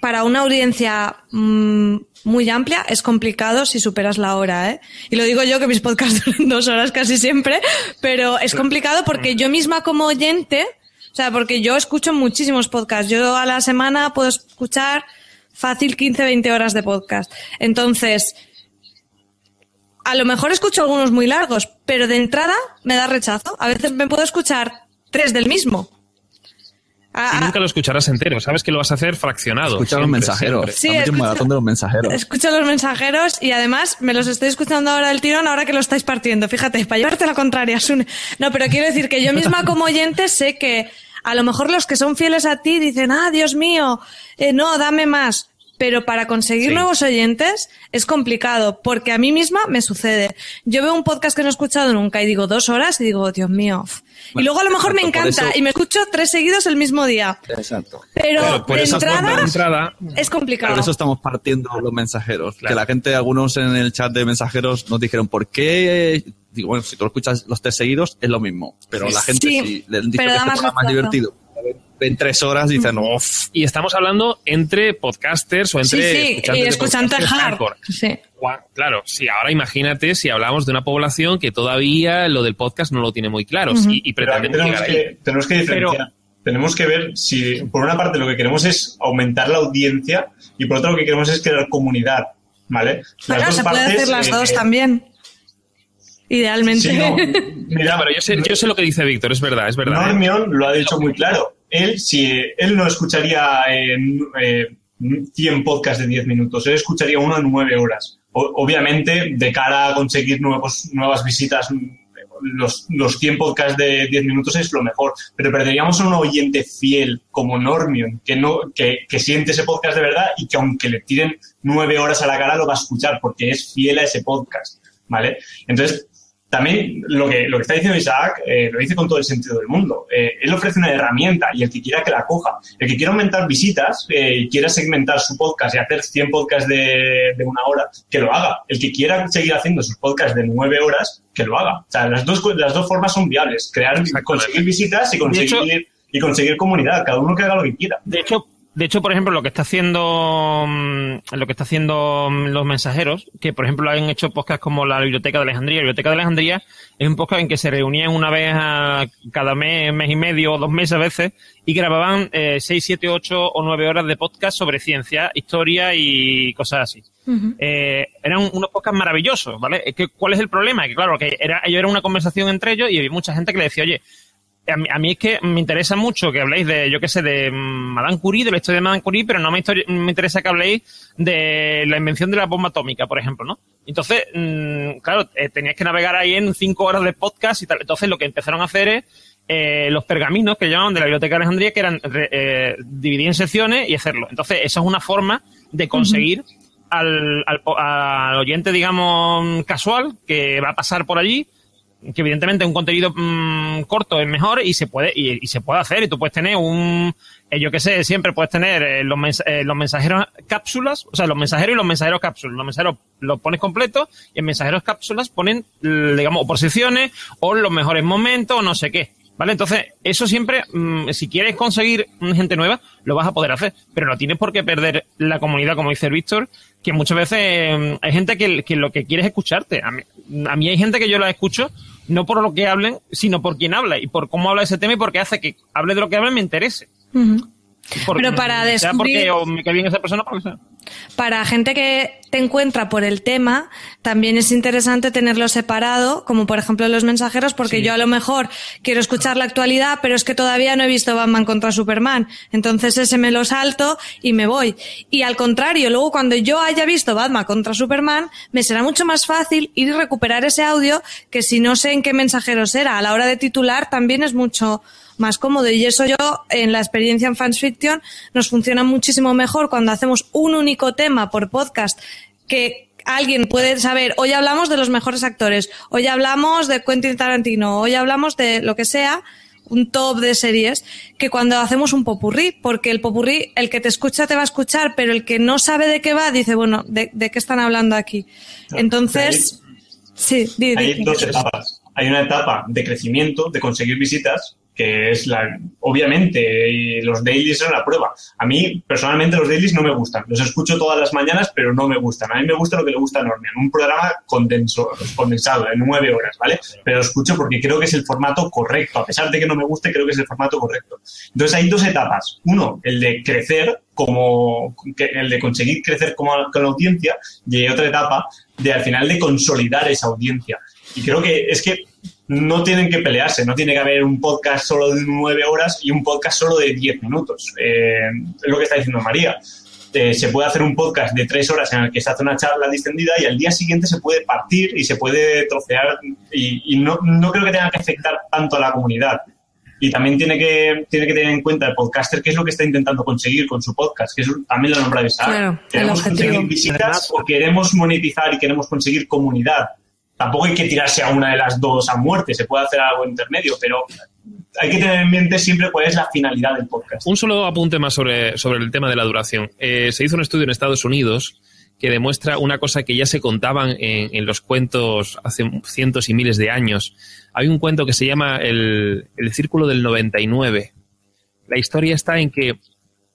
para una audiencia mm, muy amplia es complicado si superas la hora, ¿eh? Y lo digo yo que mis podcasts [LAUGHS] duran dos horas casi siempre, pero es complicado porque yo misma como oyente, o sea, porque yo escucho muchísimos podcasts. Yo a la semana puedo escuchar fácil 15, 20 horas de podcast. Entonces, a lo mejor escucho algunos muy largos, pero de entrada me da rechazo. A veces me puedo escuchar tres del mismo. Ah, Y nunca lo escucharás entero, sabes que lo vas a hacer fraccionado. Escucha los mensajeros. Sí, escucha- maratón de los mensajeros. Escucho los mensajeros y además me los estoy escuchando ahora del tirón, ahora que lo estáis partiendo. Fíjate, para llevarte la contraria, Sune. No, pero quiero decir que yo misma como oyente sé que a lo mejor los que son fieles a ti dicen, ah, Dios mío, eh, no, dame más. Pero para conseguir Sí. nuevos oyentes es complicado, porque a mí misma me sucede. Yo veo un podcast que no he escuchado nunca y digo dos horas y digo, Dios mío. y luego a lo mejor me exacto, encanta eso- y me escucho tres seguidos el mismo día. Exacto. Pero Claro, por de esa forma entrada de entrada, es complicado. Por eso estamos partiendo los mensajeros. Claro. Que la gente, algunos en el chat de mensajeros nos dijeron, ¿por qué? Digo, bueno, si tú lo escuchas los tres seguidos, es lo mismo. Pero la gente, Sí, han dicho pero da este más divertido, ven tres horas dicen, uff, y estamos hablando entre podcasters o entre sí, escuchantes y de escuchante podcasters hard. hardcore. Sí. Claro, sí, ahora imagínate si hablamos de una población que todavía lo del podcast no lo tiene muy claro y, pretendemos tenemos llegar ahí. que, tenemos que diferenciar. Tenemos que ver si, por una parte, lo que queremos es aumentar la audiencia y por otra, lo que queremos es crear comunidad. ¿Vale? Las dos se puede partes, hacer las eh, dos eh, también. Idealmente. sí, no, [LAUGHS] mira, pero yo sé, yo sé lo que dice Víctor, es verdad, es verdad. ¿eh? Normion lo ha dicho muy claro. Él, si él no escucharía eh, 100 podcasts de 10 minutos, él escucharía uno en 9 horas. Obviamente, de cara a conseguir nuevos, nuevas visitas, los, los 100 podcasts de 10 minutos es lo mejor. Pero perderíamos a un oyente fiel como Normion, que, no, que, que siente ese podcast de verdad y que aunque le tiren 9 horas a la cara, lo va a escuchar porque es fiel a ese podcast. ¿Vale? Entonces, también lo que, lo que está diciendo Isaac eh, lo dice con todo el sentido del mundo. Eh, él ofrece una herramienta y el que quiera que la coja. El que quiera aumentar visitas eh, y quiera segmentar su podcast y hacer 100 podcasts de, de una hora, que lo haga. El que quiera seguir haciendo sus podcasts de 9 horas, que lo haga. O sea, las dos, las dos formas son viables. Crear, conseguir visitas y conseguir, y conseguir comunidad. Cada uno que haga lo que quiera. De hecho, de hecho, por ejemplo, lo que está haciendo mm, lo que está haciendo mm, los mensajeros, que por ejemplo han hecho podcasts como la Biblioteca de Alejandría. La Biblioteca de Alejandría es un podcast en que se reunían una vez a cada mes, mes y medio o dos meses a veces y grababan eh, seis, siete, ocho o nueve horas de podcast sobre ciencia, historia y cosas así. Eh, eran unos podcasts maravillosos, ¿vale? Es que, ¿Cuál es el problema? Que claro, que era, ello era una conversación entre ellos y había mucha gente que le decía, oye, a mí, a mí es que me interesa mucho que habléis de, yo qué sé, de Madame Curie, de la historia de Madame Curie, pero no me, interesa que habléis de la invención de la bomba atómica, por ejemplo, ¿no? Entonces, mm, claro, eh, tenías que navegar ahí en cinco horas de podcast y tal. Entonces, lo que empezaron a hacer es eh, los pergaminos que llamaban de la Biblioteca de Alejandría, que eran re- eh, dividir en secciones y hacerlo. Entonces, esa es una forma de conseguir al, al, al oyente, digamos, casual, que va a pasar por allí, que evidentemente un contenido mm, corto es mejor y se puede y, y se puede hacer. Y tú puedes tener un eh, yo que sé siempre puedes tener eh, los, eh, los mensajeros cápsulas o sea los mensajeros y los mensajeros cápsulas. Los mensajeros los pones completos y en mensajeros cápsulas ponen digamos o por secciones o los mejores momentos o no sé qué ¿Vale? Entonces, eso siempre, mm, si quieres conseguir gente nueva, lo vas a poder hacer. Pero no tienes por qué perder la comunidad, como dice Víctor, que muchas veces mm, hay gente que, que lo que quiere es escucharte. A mí, a mí hay gente que yo la escucho no por lo que hablen, sino por quién habla y por cómo habla ese tema y porque hace que hable de lo que hablen me interese. Pero para sea porque descubrir- o me cae bien esa persona, porque sea. Para gente que te encuentra por el tema, también es interesante tenerlo separado, como por ejemplo los mensajeros, porque yo a lo mejor quiero escuchar la actualidad, pero es que todavía no he visto Batman contra Superman. Entonces ese me lo salto y me voy. Y al contrario, luego cuando yo haya visto Batman contra Superman, me será mucho más fácil ir y recuperar ese audio que si no sé en qué mensajeros era. A la hora de titular también es mucho más cómodo y eso yo en la experiencia en Fans Fiction nos funciona muchísimo mejor cuando hacemos un único tema por podcast que alguien puede saber, hoy hablamos de los mejores actores, hoy hablamos de Quentin Tarantino, hoy hablamos de lo que sea, un top de series, que cuando hacemos un popurrí, porque el popurrí, el que te escucha te va a escuchar, pero el que no sabe de qué va, dice, bueno, ¿de, qué están hablando aquí? Entonces, sí, hay dos etapas. Hay una etapa de crecimiento, de conseguir visitas, que es la, obviamente, los dailies son la prueba. A mí, personalmente, los dailies no me gustan. Los escucho todas las mañanas, pero no me gustan. A mí me gusta lo que le gusta a Normian, un programa condensado, en nueve horas, ¿vale? Pero lo escucho porque creo que es el formato correcto. A pesar de que no me guste, creo que es el formato correcto. Entonces, hay dos etapas. Uno, el de crecer como el de conseguir crecer como, con la audiencia y otra etapa de al final de consolidar esa audiencia. Y creo que es que no tienen que pelearse, no tiene que haber un podcast solo de nueve horas y un podcast solo de diez minutos. Eh, es lo que está diciendo María. Eh, se puede hacer un podcast de tres horas en el que se hace una charla distendida y al día siguiente se puede partir y se puede trocear y, no, no, creo que tenga que afectar tanto a la comunidad. Y también tiene que, tiene que tener en cuenta el podcaster qué es lo que está intentando conseguir con su podcast, que es también lo nombra Claro, ¿Queremos conseguir visitas o queremos monetizar y queremos conseguir comunidad? Tampoco hay que tirarse a una de las dos a muerte, se puede hacer algo intermedio, pero hay que tener en mente siempre cuál es la finalidad del podcast. Un solo apunte más sobre, sobre el tema de la duración. Eh, se hizo un estudio en Estados Unidos que demuestra una cosa que ya se contaban en, en, los cuentos hace cientos y miles de años. Hay un cuento que se llama El, el Círculo del 99. La historia está en que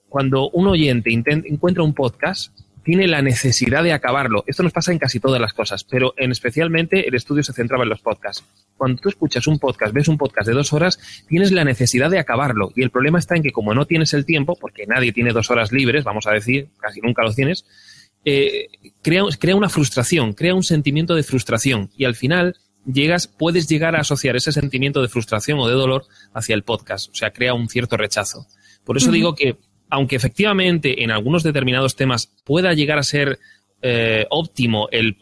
cuando un oyente encuentra un podcast, tiene la necesidad de acabarlo. Esto nos pasa en casi todas las cosas, pero en especialmente el estudio se centraba en los podcasts. Cuando tú escuchas un podcast, ves un podcast de dos horas, tienes la necesidad de acabarlo. Y el problema está en que como no tienes el tiempo, porque nadie tiene dos horas libres, vamos a decir, casi nunca lo tienes, eh, crea, crea una frustración, crea un sentimiento de frustración. Y al final llegas, puedes llegar a asociar ese sentimiento de frustración o de dolor hacia el podcast. O sea, crea un cierto rechazo. Por eso digo que aunque efectivamente en algunos determinados temas pueda llegar a ser eh, óptimo el,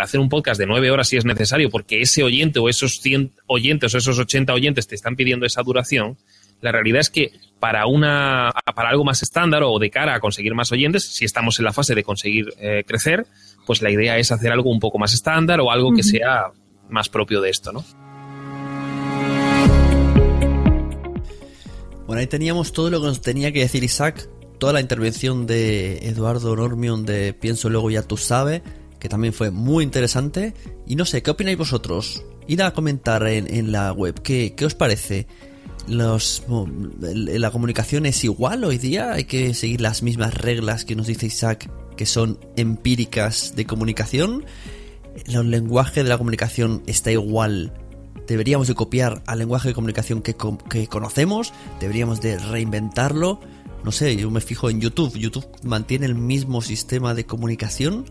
hacer un podcast de nueve horas si es necesario, porque ese oyente o esos 100 oyentes o esos 80 oyentes te están pidiendo esa duración, la realidad es que para, una, para algo más estándar o de cara a conseguir más oyentes, si estamos en la fase de conseguir eh, crecer, pues la idea es hacer algo un poco más estándar o algo que sea más propio de esto, ¿no? Bueno, ahí teníamos todo lo que nos tenía que decir Isaac, toda la intervención de Eduardo Normion de Pienso Luego Ya Tú Sabes, que también fue muy interesante. Y no sé, ¿qué opináis vosotros? Id a comentar en, la web, ¿qué, os parece? ¿La comunicación es igual hoy día? ¿Hay que seguir las mismas reglas que nos dice Isaac, que son empíricas de comunicación? ¿El lenguaje de la comunicación está igual deberíamos de copiar al lenguaje de comunicación que, conocemos, deberíamos de reinventarlo. No sé, yo me fijo en YouTube. YouTube mantiene el mismo sistema de comunicación.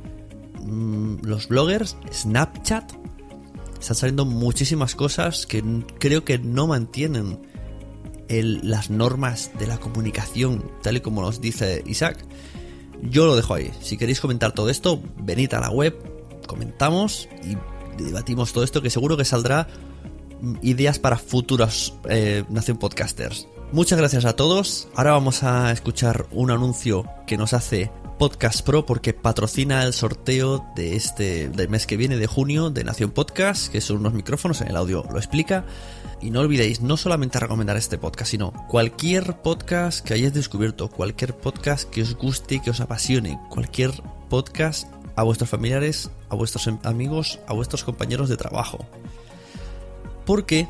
Mm, los bloggers, Snapchat, están saliendo muchísimas cosas que creo que no mantienen las normas de la comunicación, tal y como nos dice Isaac. Yo lo dejo ahí. Si queréis comentar todo esto, venid a la web, comentamos y debatimos todo esto que seguro que saldrá ideas para futuros eh, Nación Podcasters. Muchas gracias a todos. Ahora vamos a escuchar un anuncio que nos hace Podcast Pro porque patrocina el sorteo de este del mes que viene de junio de Nación Podcast, que son unos micrófonos en el audio lo explica. Y no olvidéis no solamente recomendar este podcast, sino cualquier podcast que hayáis descubierto, cualquier podcast que os guste, que os apasione, cualquier podcast a vuestros familiares, a vuestros amigos, a vuestros compañeros de trabajo. Porque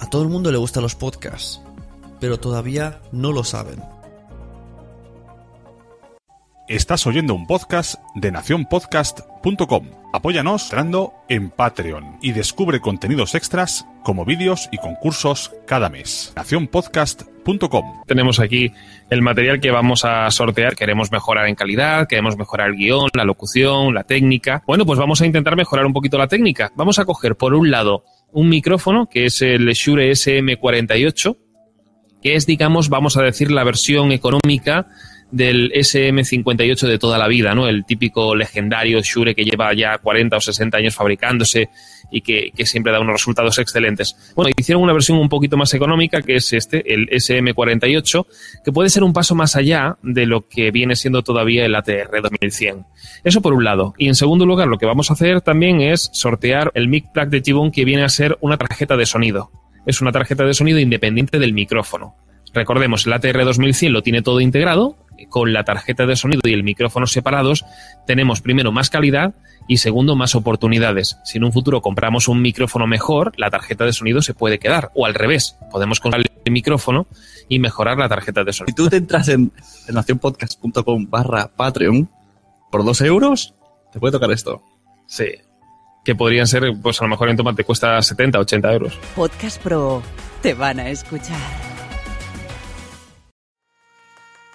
a todo el mundo le gustan los podcasts, pero todavía no lo saben. Estás oyendo un podcast de nacionpodcast.com. Apóyanos entrando en Patreon y descubre contenidos extras como vídeos y concursos cada mes. nacionpodcast.com. Tenemos aquí el material que vamos a sortear. Queremos mejorar en calidad, queremos mejorar el guion, la locución, la técnica. Bueno, pues vamos a intentar mejorar un poquito la técnica. Vamos a coger por un lado un micrófono que es el Shure SM48, que es, digamos, vamos a decir, la versión económica del SM58 de toda la vida, ¿no? El típico legendario Shure que lleva ya 40 o 60 años fabricándose y que, que, siempre da unos resultados excelentes. Bueno, hicieron una versión un poquito más económica, que es este, el SM48, que puede ser un paso más allá de lo que viene siendo todavía el ATR 2100. Eso por un lado. Y en segundo lugar, lo que vamos a hacer también es sortear el mic plug de Tibon que viene a ser una tarjeta de sonido. Es una tarjeta de sonido independiente del micrófono. Recordemos, el ATR 2100 lo tiene todo integrado, con la tarjeta de sonido y el micrófono separados, tenemos primero más calidad y segundo más oportunidades. Si en un futuro compramos un micrófono mejor, la tarjeta de sonido se puede quedar. O al revés, podemos comprar el micrófono y mejorar la tarjeta de sonido. Si tú te entras en, en nacionpodcast.com barra Patreon, por dos euros, te puede tocar esto. Sí. Que podrían ser, pues a lo mejor en Tomate cuesta 70, 80 euros. Podcast Pro, te van a escuchar.